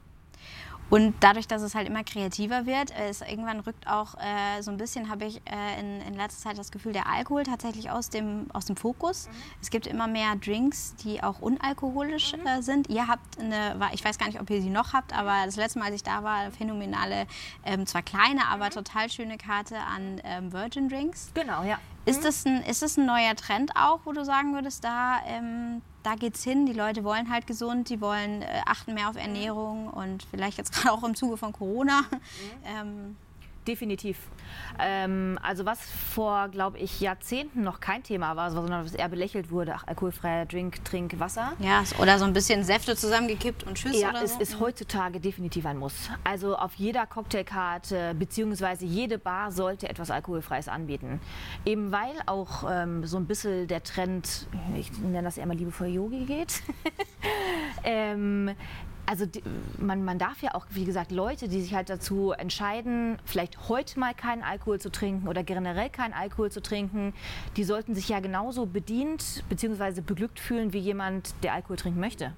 Und dadurch, dass es halt immer kreativer wird, ist irgendwann rückt auch äh, so ein bisschen, habe ich äh, in, in letzter Zeit das Gefühl, der Alkohol tatsächlich aus dem, aus dem Fokus. Mhm. Es gibt immer mehr Drinks, die auch unalkoholisch mhm. äh, sind. Ihr habt eine, ich weiß gar nicht, ob ihr sie noch habt, aber das letzte Mal, als ich da war, phänomenale, ähm, zwar kleine, aber mhm. total schöne Karte an ähm, Virgin Drinks. Genau, ja. Ist, mhm. das ein, ist das ein neuer Trend auch, wo du sagen würdest, da, ähm, da geht's hin? Die Leute wollen halt gesund, die wollen äh, achten mehr auf Ernährung und vielleicht jetzt gerade auch im Zuge von Corona. Mhm. Ähm, definitiv. Ähm, also was vor, glaube ich, Jahrzehnten noch kein Thema war, sondern was eher belächelt wurde, ach, alkoholfreier Drink, trink Wasser. Ja, oder so ein bisschen Säfte zusammengekippt und tschüss Ja, oder es so. ist heutzutage definitiv ein Muss. Also auf jeder Cocktailkarte beziehungsweise jede Bar sollte etwas Alkoholfreies anbieten. Eben weil auch ähm, so ein bisschen der Trend, ich nenne das ja immer liebevoll Yogi geht. ähm, also die, man, man darf ja auch, wie gesagt, Leute, die sich halt dazu entscheiden, vielleicht heute mal keinen Alkohol zu trinken oder generell keinen Alkohol zu trinken, die sollten sich ja genauso bedient bzw. beglückt fühlen wie jemand, der Alkohol trinken möchte.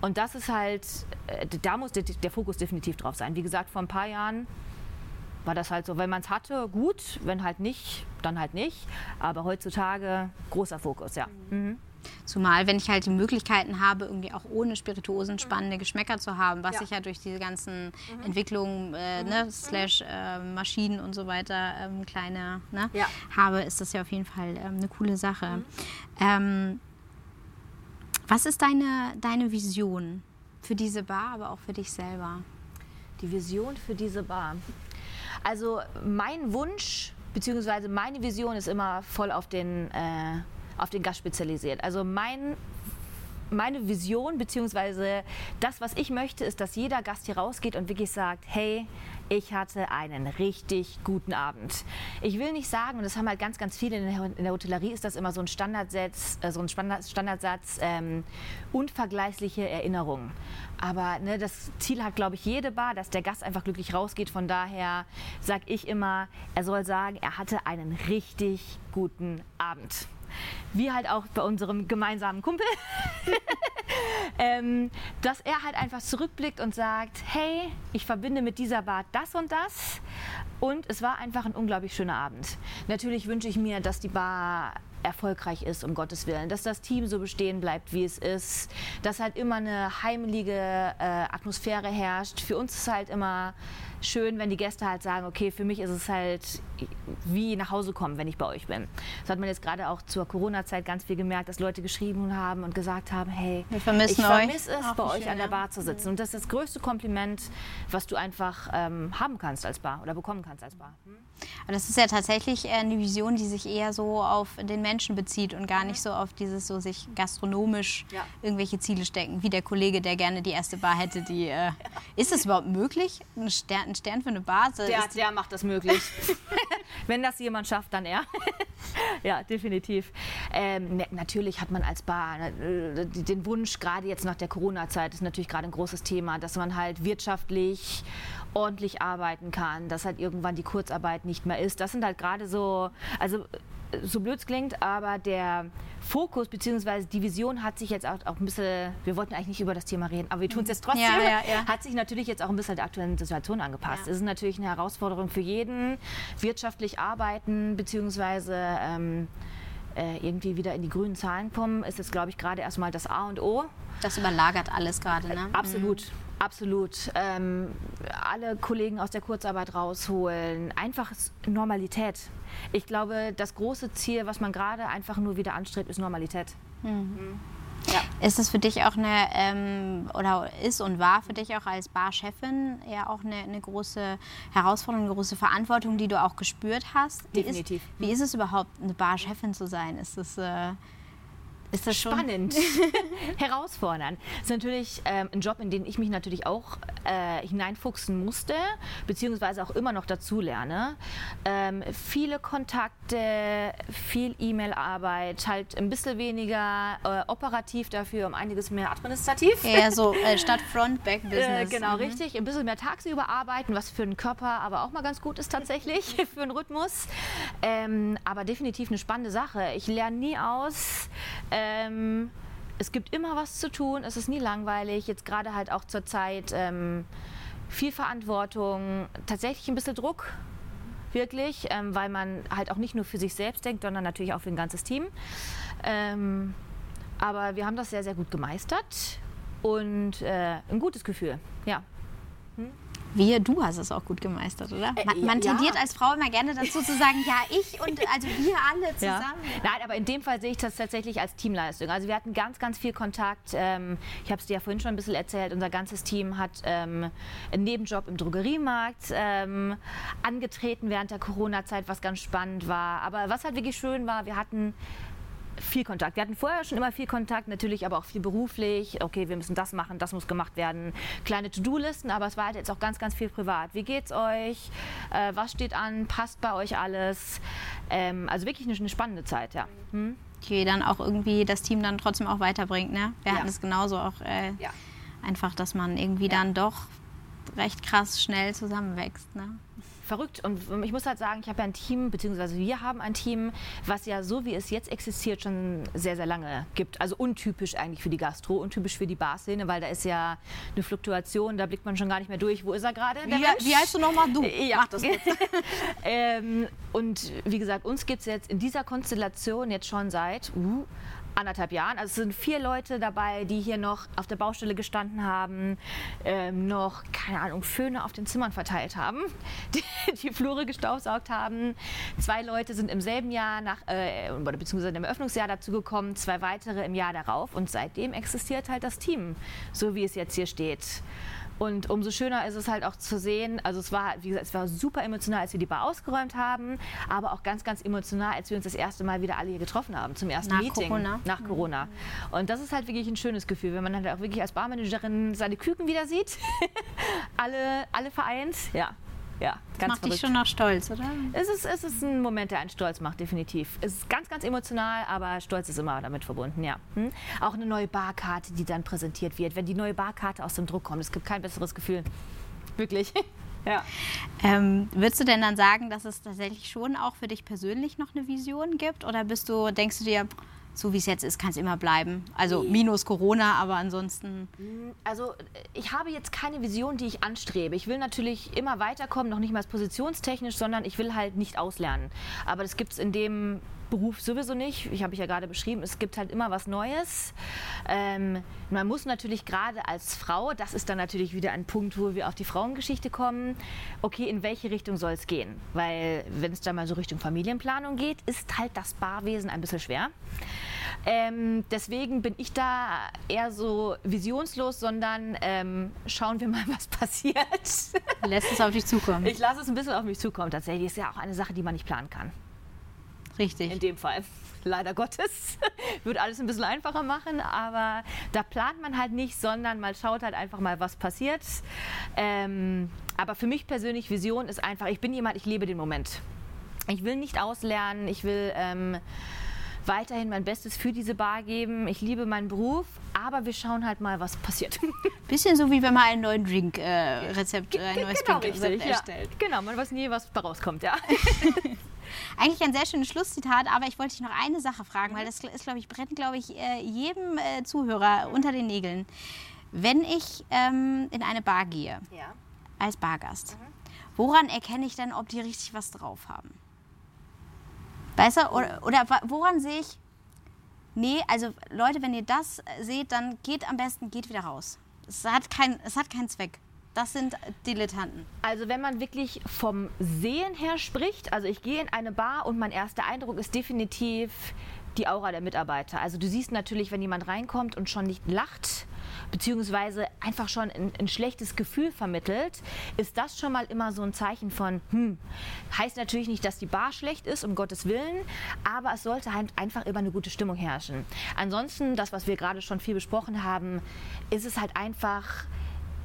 Und das ist halt, äh, da muss der, der Fokus definitiv drauf sein. Wie gesagt, vor ein paar Jahren war das halt so, wenn man es hatte, gut, wenn halt nicht, dann halt nicht. Aber heutzutage großer Fokus, ja. Mhm. Zumal, wenn ich halt die Möglichkeiten habe, irgendwie auch ohne Spirituosen spannende Geschmäcker zu haben, was Ja. ich ja durch diese ganzen Entwicklungen, äh, ne, slash äh, Maschinen und so weiter, ähm, kleine, ne, Ja. habe, ist das ja auf jeden Fall ähm, eine coole Sache. Ähm, was ist deine, deine Vision für diese Bar, aber auch für dich selber? Die Vision für diese Bar. Also mein Wunsch beziehungsweise meine Vision ist immer voll auf den, äh, auf den Gast spezialisiert. Also mein meine Vision beziehungsweise das, was ich möchte, ist, dass jeder Gast hier rausgeht und wirklich sagt, hey, ich hatte einen richtig guten Abend. Ich will nicht sagen, und das haben halt ganz, ganz viele in der, Hotellerie, ist das immer so ein Standardsatz, äh, so ein Standard, Standardsatz ähm, unvergleichliche Erinnerungen. Aber ne, das Ziel hat, glaube ich, jede Bar, dass der Gast einfach glücklich rausgeht. Von daher sage ich immer, er soll sagen, er hatte einen richtig guten Abend. Wie halt auch bei unserem gemeinsamen Kumpel. ähm, dass er halt einfach zurückblickt und sagt, hey, ich verbinde mit dieser Bar das und das und es war einfach ein unglaublich schöner Abend. Natürlich wünsche ich mir, dass die Bar erfolgreich ist, um Gottes Willen, dass das Team so bestehen bleibt, wie es ist, dass halt immer eine heimelige äh, Atmosphäre herrscht. Für uns ist halt immer schön, wenn die Gäste halt sagen, okay, für mich ist es halt wie nach Hause kommen, wenn ich bei euch bin. Das hat man jetzt gerade auch zur Corona-Zeit ganz viel gemerkt, dass Leute geschrieben haben und gesagt haben, hey, Wir vermissen ich vermisse es, Auch bei euch schön, an der. Bar zu sitzen. Und das ist das größte Kompliment, was du einfach ähm, haben kannst als Bar oder bekommen kannst als Bar. Aber das ist ja tatsächlich äh, eine Vision, die sich eher so auf den Menschen bezieht und gar nicht so auf dieses so sich gastronomisch Ja. irgendwelche Ziele stecken, wie der Kollege, der gerne die erste Bar hätte, die äh, ist es überhaupt möglich, ein Stern, ein Stern für eine Bar? So, Der, der macht das möglich. Wenn das jemand schafft, dann er. ja, definitiv. Ähm, ne, natürlich hat man als Bar äh, den Wunsch, gerade jetzt nach der Corona-Zeit, ist natürlich gerade ein großes Thema, dass man halt wirtschaftlich ordentlich arbeiten kann, dass halt irgendwann die Kurzarbeit nicht mehr ist. Das sind halt gerade so, also äh, so blöd es klingt, aber der Fokus bzw. die Vision hat sich jetzt auch, auch ein bisschen, wir wollten eigentlich nicht über das Thema reden, aber wir tun es jetzt trotzdem, Ja, ja, ja. hat sich natürlich jetzt auch ein bisschen der aktuellen Situation angepasst. Es ist natürlich eine Herausforderung für jeden, wirtschaftlich arbeiten bzw. Ähm, äh, irgendwie wieder in die grünen Zahlen kommen, ist jetzt, glaube ich, gerade erstmal das A und O. das überlagert alles gerade, ne? Absolut, absolut. Ähm, alle Kollegen aus der Kurzarbeit rausholen. Einfach Normalität. Ich glaube, das große Ziel, was man gerade einfach nur wieder anstrebt, ist Normalität. Ist es für dich auch eine, ähm, oder ist und war für dich auch als Barchefin ja auch eine, eine große Herausforderung, eine große Verantwortung, die du auch gespürt hast? Wie Definitiv. Ist, wie ist es überhaupt, eine Barchefin zu sein? Ist das, äh, ist das schon... Spannend, herausfordernd. Das ist natürlich ähm, ein Job, in den ich mich natürlich auch äh, hineinfuchsen musste, beziehungsweise auch immer noch dazulerne. Ähm, viele Kontakte, viel E-Mail-Arbeit, halt ein bisschen weniger äh, operativ dafür, um einiges mehr administrativ. Eher so äh, statt Front-Back-Business. Äh, genau, Mhm. richtig. Ein bisschen mehr tagsüber arbeiten, was für den Körper aber auch mal ganz gut ist tatsächlich, für den Rhythmus. Ähm, aber definitiv eine spannende Sache. Ich lerne nie aus. Ähm, es gibt immer was zu tun, es ist nie langweilig. Jetzt gerade halt auch zur Zeit ähm, viel Verantwortung, tatsächlich ein bisschen Druck. Wirklich, ähm, weil man halt auch nicht nur für sich selbst denkt, sondern natürlich auch für ein ganzes Team. Ähm, aber wir haben das sehr, sehr gut gemeistert und äh, ein gutes Gefühl. Ja. Wir, du hast es auch gut gemeistert, oder? Äh, Man, man ja. tendiert als Frau immer gerne dazu zu sagen, ja, ich und also wir alle zusammen. Nein, aber in dem Fall sehe ich das tatsächlich als Teamleistung. Also wir hatten ganz, ganz viel Kontakt. Ähm, ich habe es dir ja vorhin schon ein bisschen erzählt. Unser ganzes Team hat ähm, einen Nebenjob im Drogeriemarkt ähm, angetreten während der Corona-Zeit, was ganz spannend war. Aber was halt wirklich schön war, wir hatten viel Kontakt. Wir hatten vorher schon immer viel Kontakt, natürlich aber auch viel beruflich. Okay, wir müssen das machen, das muss gemacht werden. Kleine To-Do-Listen, aber es war halt jetzt auch ganz, ganz viel privat. Wie geht's euch? Äh, was steht an? Passt bei euch alles? Ähm, also wirklich eine, eine spannende Zeit, ja. Hm? Die dann auch irgendwie das Team dann trotzdem auch weiterbringt, ne? Wir Ja. hatten es genauso auch äh, Ja. einfach, dass man irgendwie dann doch recht krass schnell zusammenwächst, ne? Verrückt. Und ich muss halt sagen, ich habe ja ein Team, beziehungsweise wir haben ein Team, was ja so wie es jetzt existiert, schon sehr, sehr lange gibt. Also untypisch eigentlich für die Gastro, untypisch für die Barszene, weil da ist ja eine Fluktuation, da blickt man schon gar nicht mehr durch. Wo ist er gerade? Wie, wie heißt du nochmal? Du. Ja. Mach das ähm, und wie gesagt, uns gibt es jetzt in dieser Konstellation jetzt schon seit uh, anderthalb Jahren. Also es sind vier Leute dabei, die hier noch auf der Baustelle gestanden haben, ähm, noch, keine Ahnung, Föhne auf den Zimmern verteilt haben, die, die Flure gestaubsaugt haben. Zwei Leute sind im selben Jahr nach, äh, oder beziehungsweise im Eröffnungsjahr dazugekommen, zwei weitere im Jahr darauf. Und seitdem existiert halt das Team, so wie es jetzt hier steht. Und umso schöner ist es halt auch zu sehen, also es war, wie gesagt, es war super emotional, als wir die Bar ausgeräumt haben, aber auch ganz, ganz emotional, als wir uns das erste Mal wieder alle hier getroffen haben, zum ersten Nach Meeting. Corona. Nach Corona. Und das ist halt wirklich ein schönes Gefühl, wenn man halt auch wirklich als Barmanagerin seine Küken wieder sieht. alle, alle vereint. Ja, ja, ganz Macht dich verrückt. schon noch stolz, oder? Es ist, es ist ein Moment, der einen stolz macht, definitiv. Es ist ganz, ganz emotional, aber Stolz ist immer damit verbunden, ja. Hm? Auch eine neue Barkarte, die dann präsentiert wird. Wenn die neue Barkarte aus dem Druck kommt, es gibt kein besseres Gefühl. Wirklich. ja. Ähm, würdest du denn dann sagen, dass es tatsächlich schon auch für dich persönlich noch eine Vision gibt? Oder bist du, denkst du dir, so wie es jetzt ist, kann es immer bleiben? Also minus Corona, aber ansonsten. Also ich habe jetzt keine Vision, die ich anstrebe. Ich will natürlich immer weiterkommen, noch nicht mal positionstechnisch, sondern ich will halt nicht auslernen. Aber das gibt es in dem Beruf sowieso nicht. Ich habe ich ja gerade beschrieben, es gibt halt immer was Neues. Ähm, man muss natürlich gerade als Frau, das ist dann natürlich wieder ein Punkt, wo wir auf die Frauengeschichte kommen, okay, in welche Richtung soll es gehen? Weil wenn es dann mal so Richtung Familienplanung geht, ist halt das Barwesen ein bisschen schwer. Ähm, deswegen bin ich da eher so visionslos, sondern ähm, schauen wir mal, was passiert. Lässt es auf dich zukommen. Ich lasse es ein bisschen auf mich zukommen. Tatsächlich ist ja auch eine Sache, die man nicht planen kann. Richtig. In dem Fall. Leider Gottes. Würde alles ein bisschen einfacher machen, aber da plant man halt nicht, sondern man schaut halt einfach mal, was passiert. Ähm, aber für mich persönlich, Vision ist einfach, ich bin jemand, ich lebe den Moment. Ich will nicht auslernen, ich will ähm, weiterhin mein Bestes für diese Bar geben. Ich liebe meinen Beruf, aber wir schauen halt mal, was passiert. Bisschen so wie wenn man einen neuen Drink-Rezept, äh, ein neues Drink-Rezept richtig, ja. erstellt. Genau, man weiß nie, was da rauskommt, ja. Eigentlich ein sehr schönes Schlusszitat, aber ich wollte dich noch eine Sache fragen, weil das ist, glaube ich, brennt, glaube ich, äh, jedem äh, Zuhörer unter den Nägeln. Wenn ich ähm, in eine Bar gehe, ja. als Bargast, woran erkenne ich denn, ob die richtig was drauf haben? Weißt du, oder, oder woran sehe ich, nee, also Leute, wenn ihr das äh, seht, dann geht am besten, geht wieder raus. Es hat, kein, es hat keinen Zweck. Das sind Dilettanten. Also wenn man wirklich vom Sehen her spricht, also ich gehe in eine Bar und mein erster Eindruck ist definitiv die Aura der Mitarbeiter. Also du siehst natürlich, wenn jemand reinkommt und schon nicht lacht, beziehungsweise einfach schon ein, ein schlechtes Gefühl vermittelt, ist das schon mal immer so ein Zeichen von, hm, heißt natürlich nicht, dass die Bar schlecht ist, um Gottes Willen, aber es sollte halt einfach immer eine gute Stimmung herrschen. Ansonsten, das, was wir gerade schon viel besprochen haben, ist es halt einfach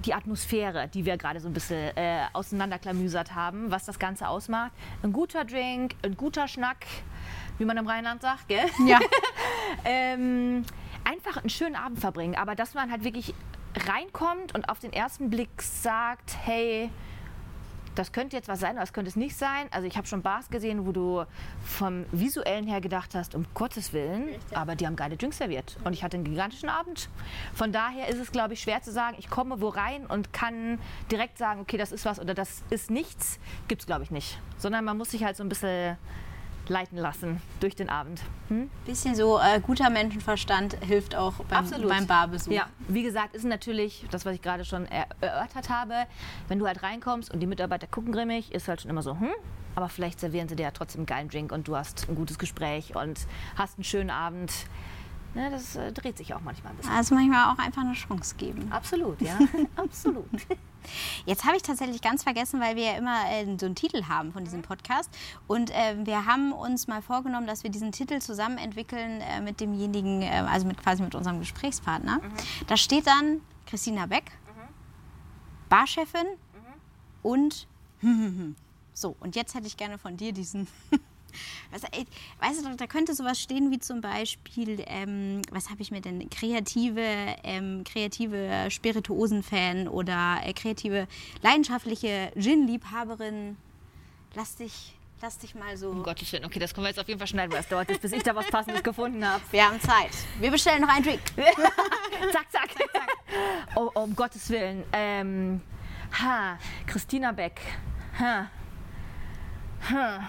die Atmosphäre, die wir gerade so ein bisschen äh, auseinanderklamüsert haben, was das Ganze ausmacht. Ein guter Drink, ein guter Schnack, wie man im Rheinland sagt, gell? Ja. ähm, einfach einen schönen Abend verbringen, aber dass man halt wirklich reinkommt und auf den ersten Blick sagt, hey, das könnte jetzt was sein oder das könnte es nicht sein. Also ich habe schon Bars gesehen, wo du vom visuellen her gedacht hast, um Gottes Willen, aber die haben geile Drinks serviert. Und ich hatte einen gigantischen Abend. Von daher ist es, glaube ich, schwer zu sagen, ich komme wo rein und kann direkt sagen, okay, das ist was oder das ist nichts. Gibt es, glaube ich, nicht. Sondern man muss sich halt so ein bisschen leiten lassen durch den Abend. Hm? Bisschen so äh, guter Menschenverstand hilft auch beim, Absolut. beim Barbesuch. Ja, wie gesagt, ist natürlich das, was ich gerade schon er erörtert habe. Wenn du halt reinkommst und die Mitarbeiter gucken grimmig, ist halt schon immer so, hm, aber vielleicht servieren sie dir ja trotzdem einen geilen Drink und du hast ein gutes Gespräch und hast einen schönen Abend. Ja, das äh, dreht sich auch manchmal ein bisschen. Also manchmal auch einfach eine Chance geben. Absolut, ja, absolut. Jetzt habe ich tatsächlich ganz vergessen, weil wir ja immer äh, so einen Titel haben von diesem Podcast. Und äh, wir haben uns mal vorgenommen, dass wir diesen Titel zusammen entwickeln äh, mit demjenigen, äh, also mit, quasi mit unserem Gesprächspartner. Da steht dann Christina Beck, Barchefin und so. Und jetzt hätte ich gerne von dir diesen. Was, ey, weißt du, da könnte sowas stehen wie zum Beispiel, ähm, was habe ich mir denn, kreative, ähm, kreative Spirituosen-Fan oder äh, kreative, leidenschaftliche Gin-Liebhaberin. Lass dich, lass dich mal so. Um Gottes Willen, okay, das können wir jetzt auf jeden Fall schneiden, es dauert jetzt, bis ich da was Passendes gefunden habe. Wir haben Zeit. Wir bestellen noch einen Drink. zack, zack. Oh, oh, um Gottes Willen. Ähm, ha, Christina Beck. Ha. Ha.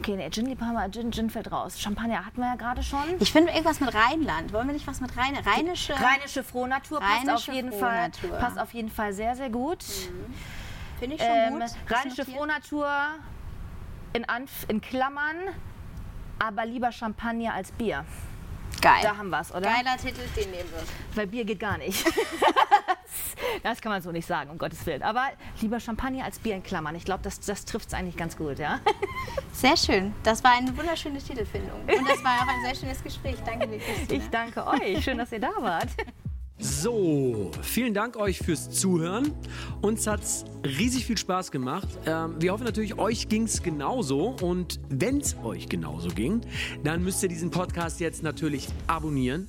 Okay, nee, Gin-Liebhaber, Gin, Gin fällt raus. Champagner hatten wir ja gerade schon. Ich finde irgendwas mit Rheinland. Wollen wir nicht was mit Rhein Rheinische? Rheinische Frohnatur passt auf jeden. Fall. Passt auf jeden Fall sehr, sehr gut. Finde ich schon Ähm, gut. Rheinische. Frohnatur in, Anf in Klammern, aber lieber Champagner als Bier. Geil. Da haben wir es, oder? Geiler Titel, den nehmen wir. Weil Bier geht gar nicht. das kann man so nicht sagen, um Gottes Willen. Aber lieber Champagner als Bier in Klammern. Ich glaube, das, das trifft es eigentlich ganz gut, ja. Sehr schön. Das war eine wunderschöne Titelfindung. Und das war auch ein sehr schönes Gespräch. Danke dir, Christina. Ich danke euch. Schön, dass ihr da wart. So, vielen Dank euch fürs Zuhören. Uns hat's riesig viel Spaß gemacht. Ähm, wir hoffen natürlich, euch ging's genauso. Und wenn's euch genauso ging, dann müsst ihr diesen Podcast jetzt natürlich abonnieren.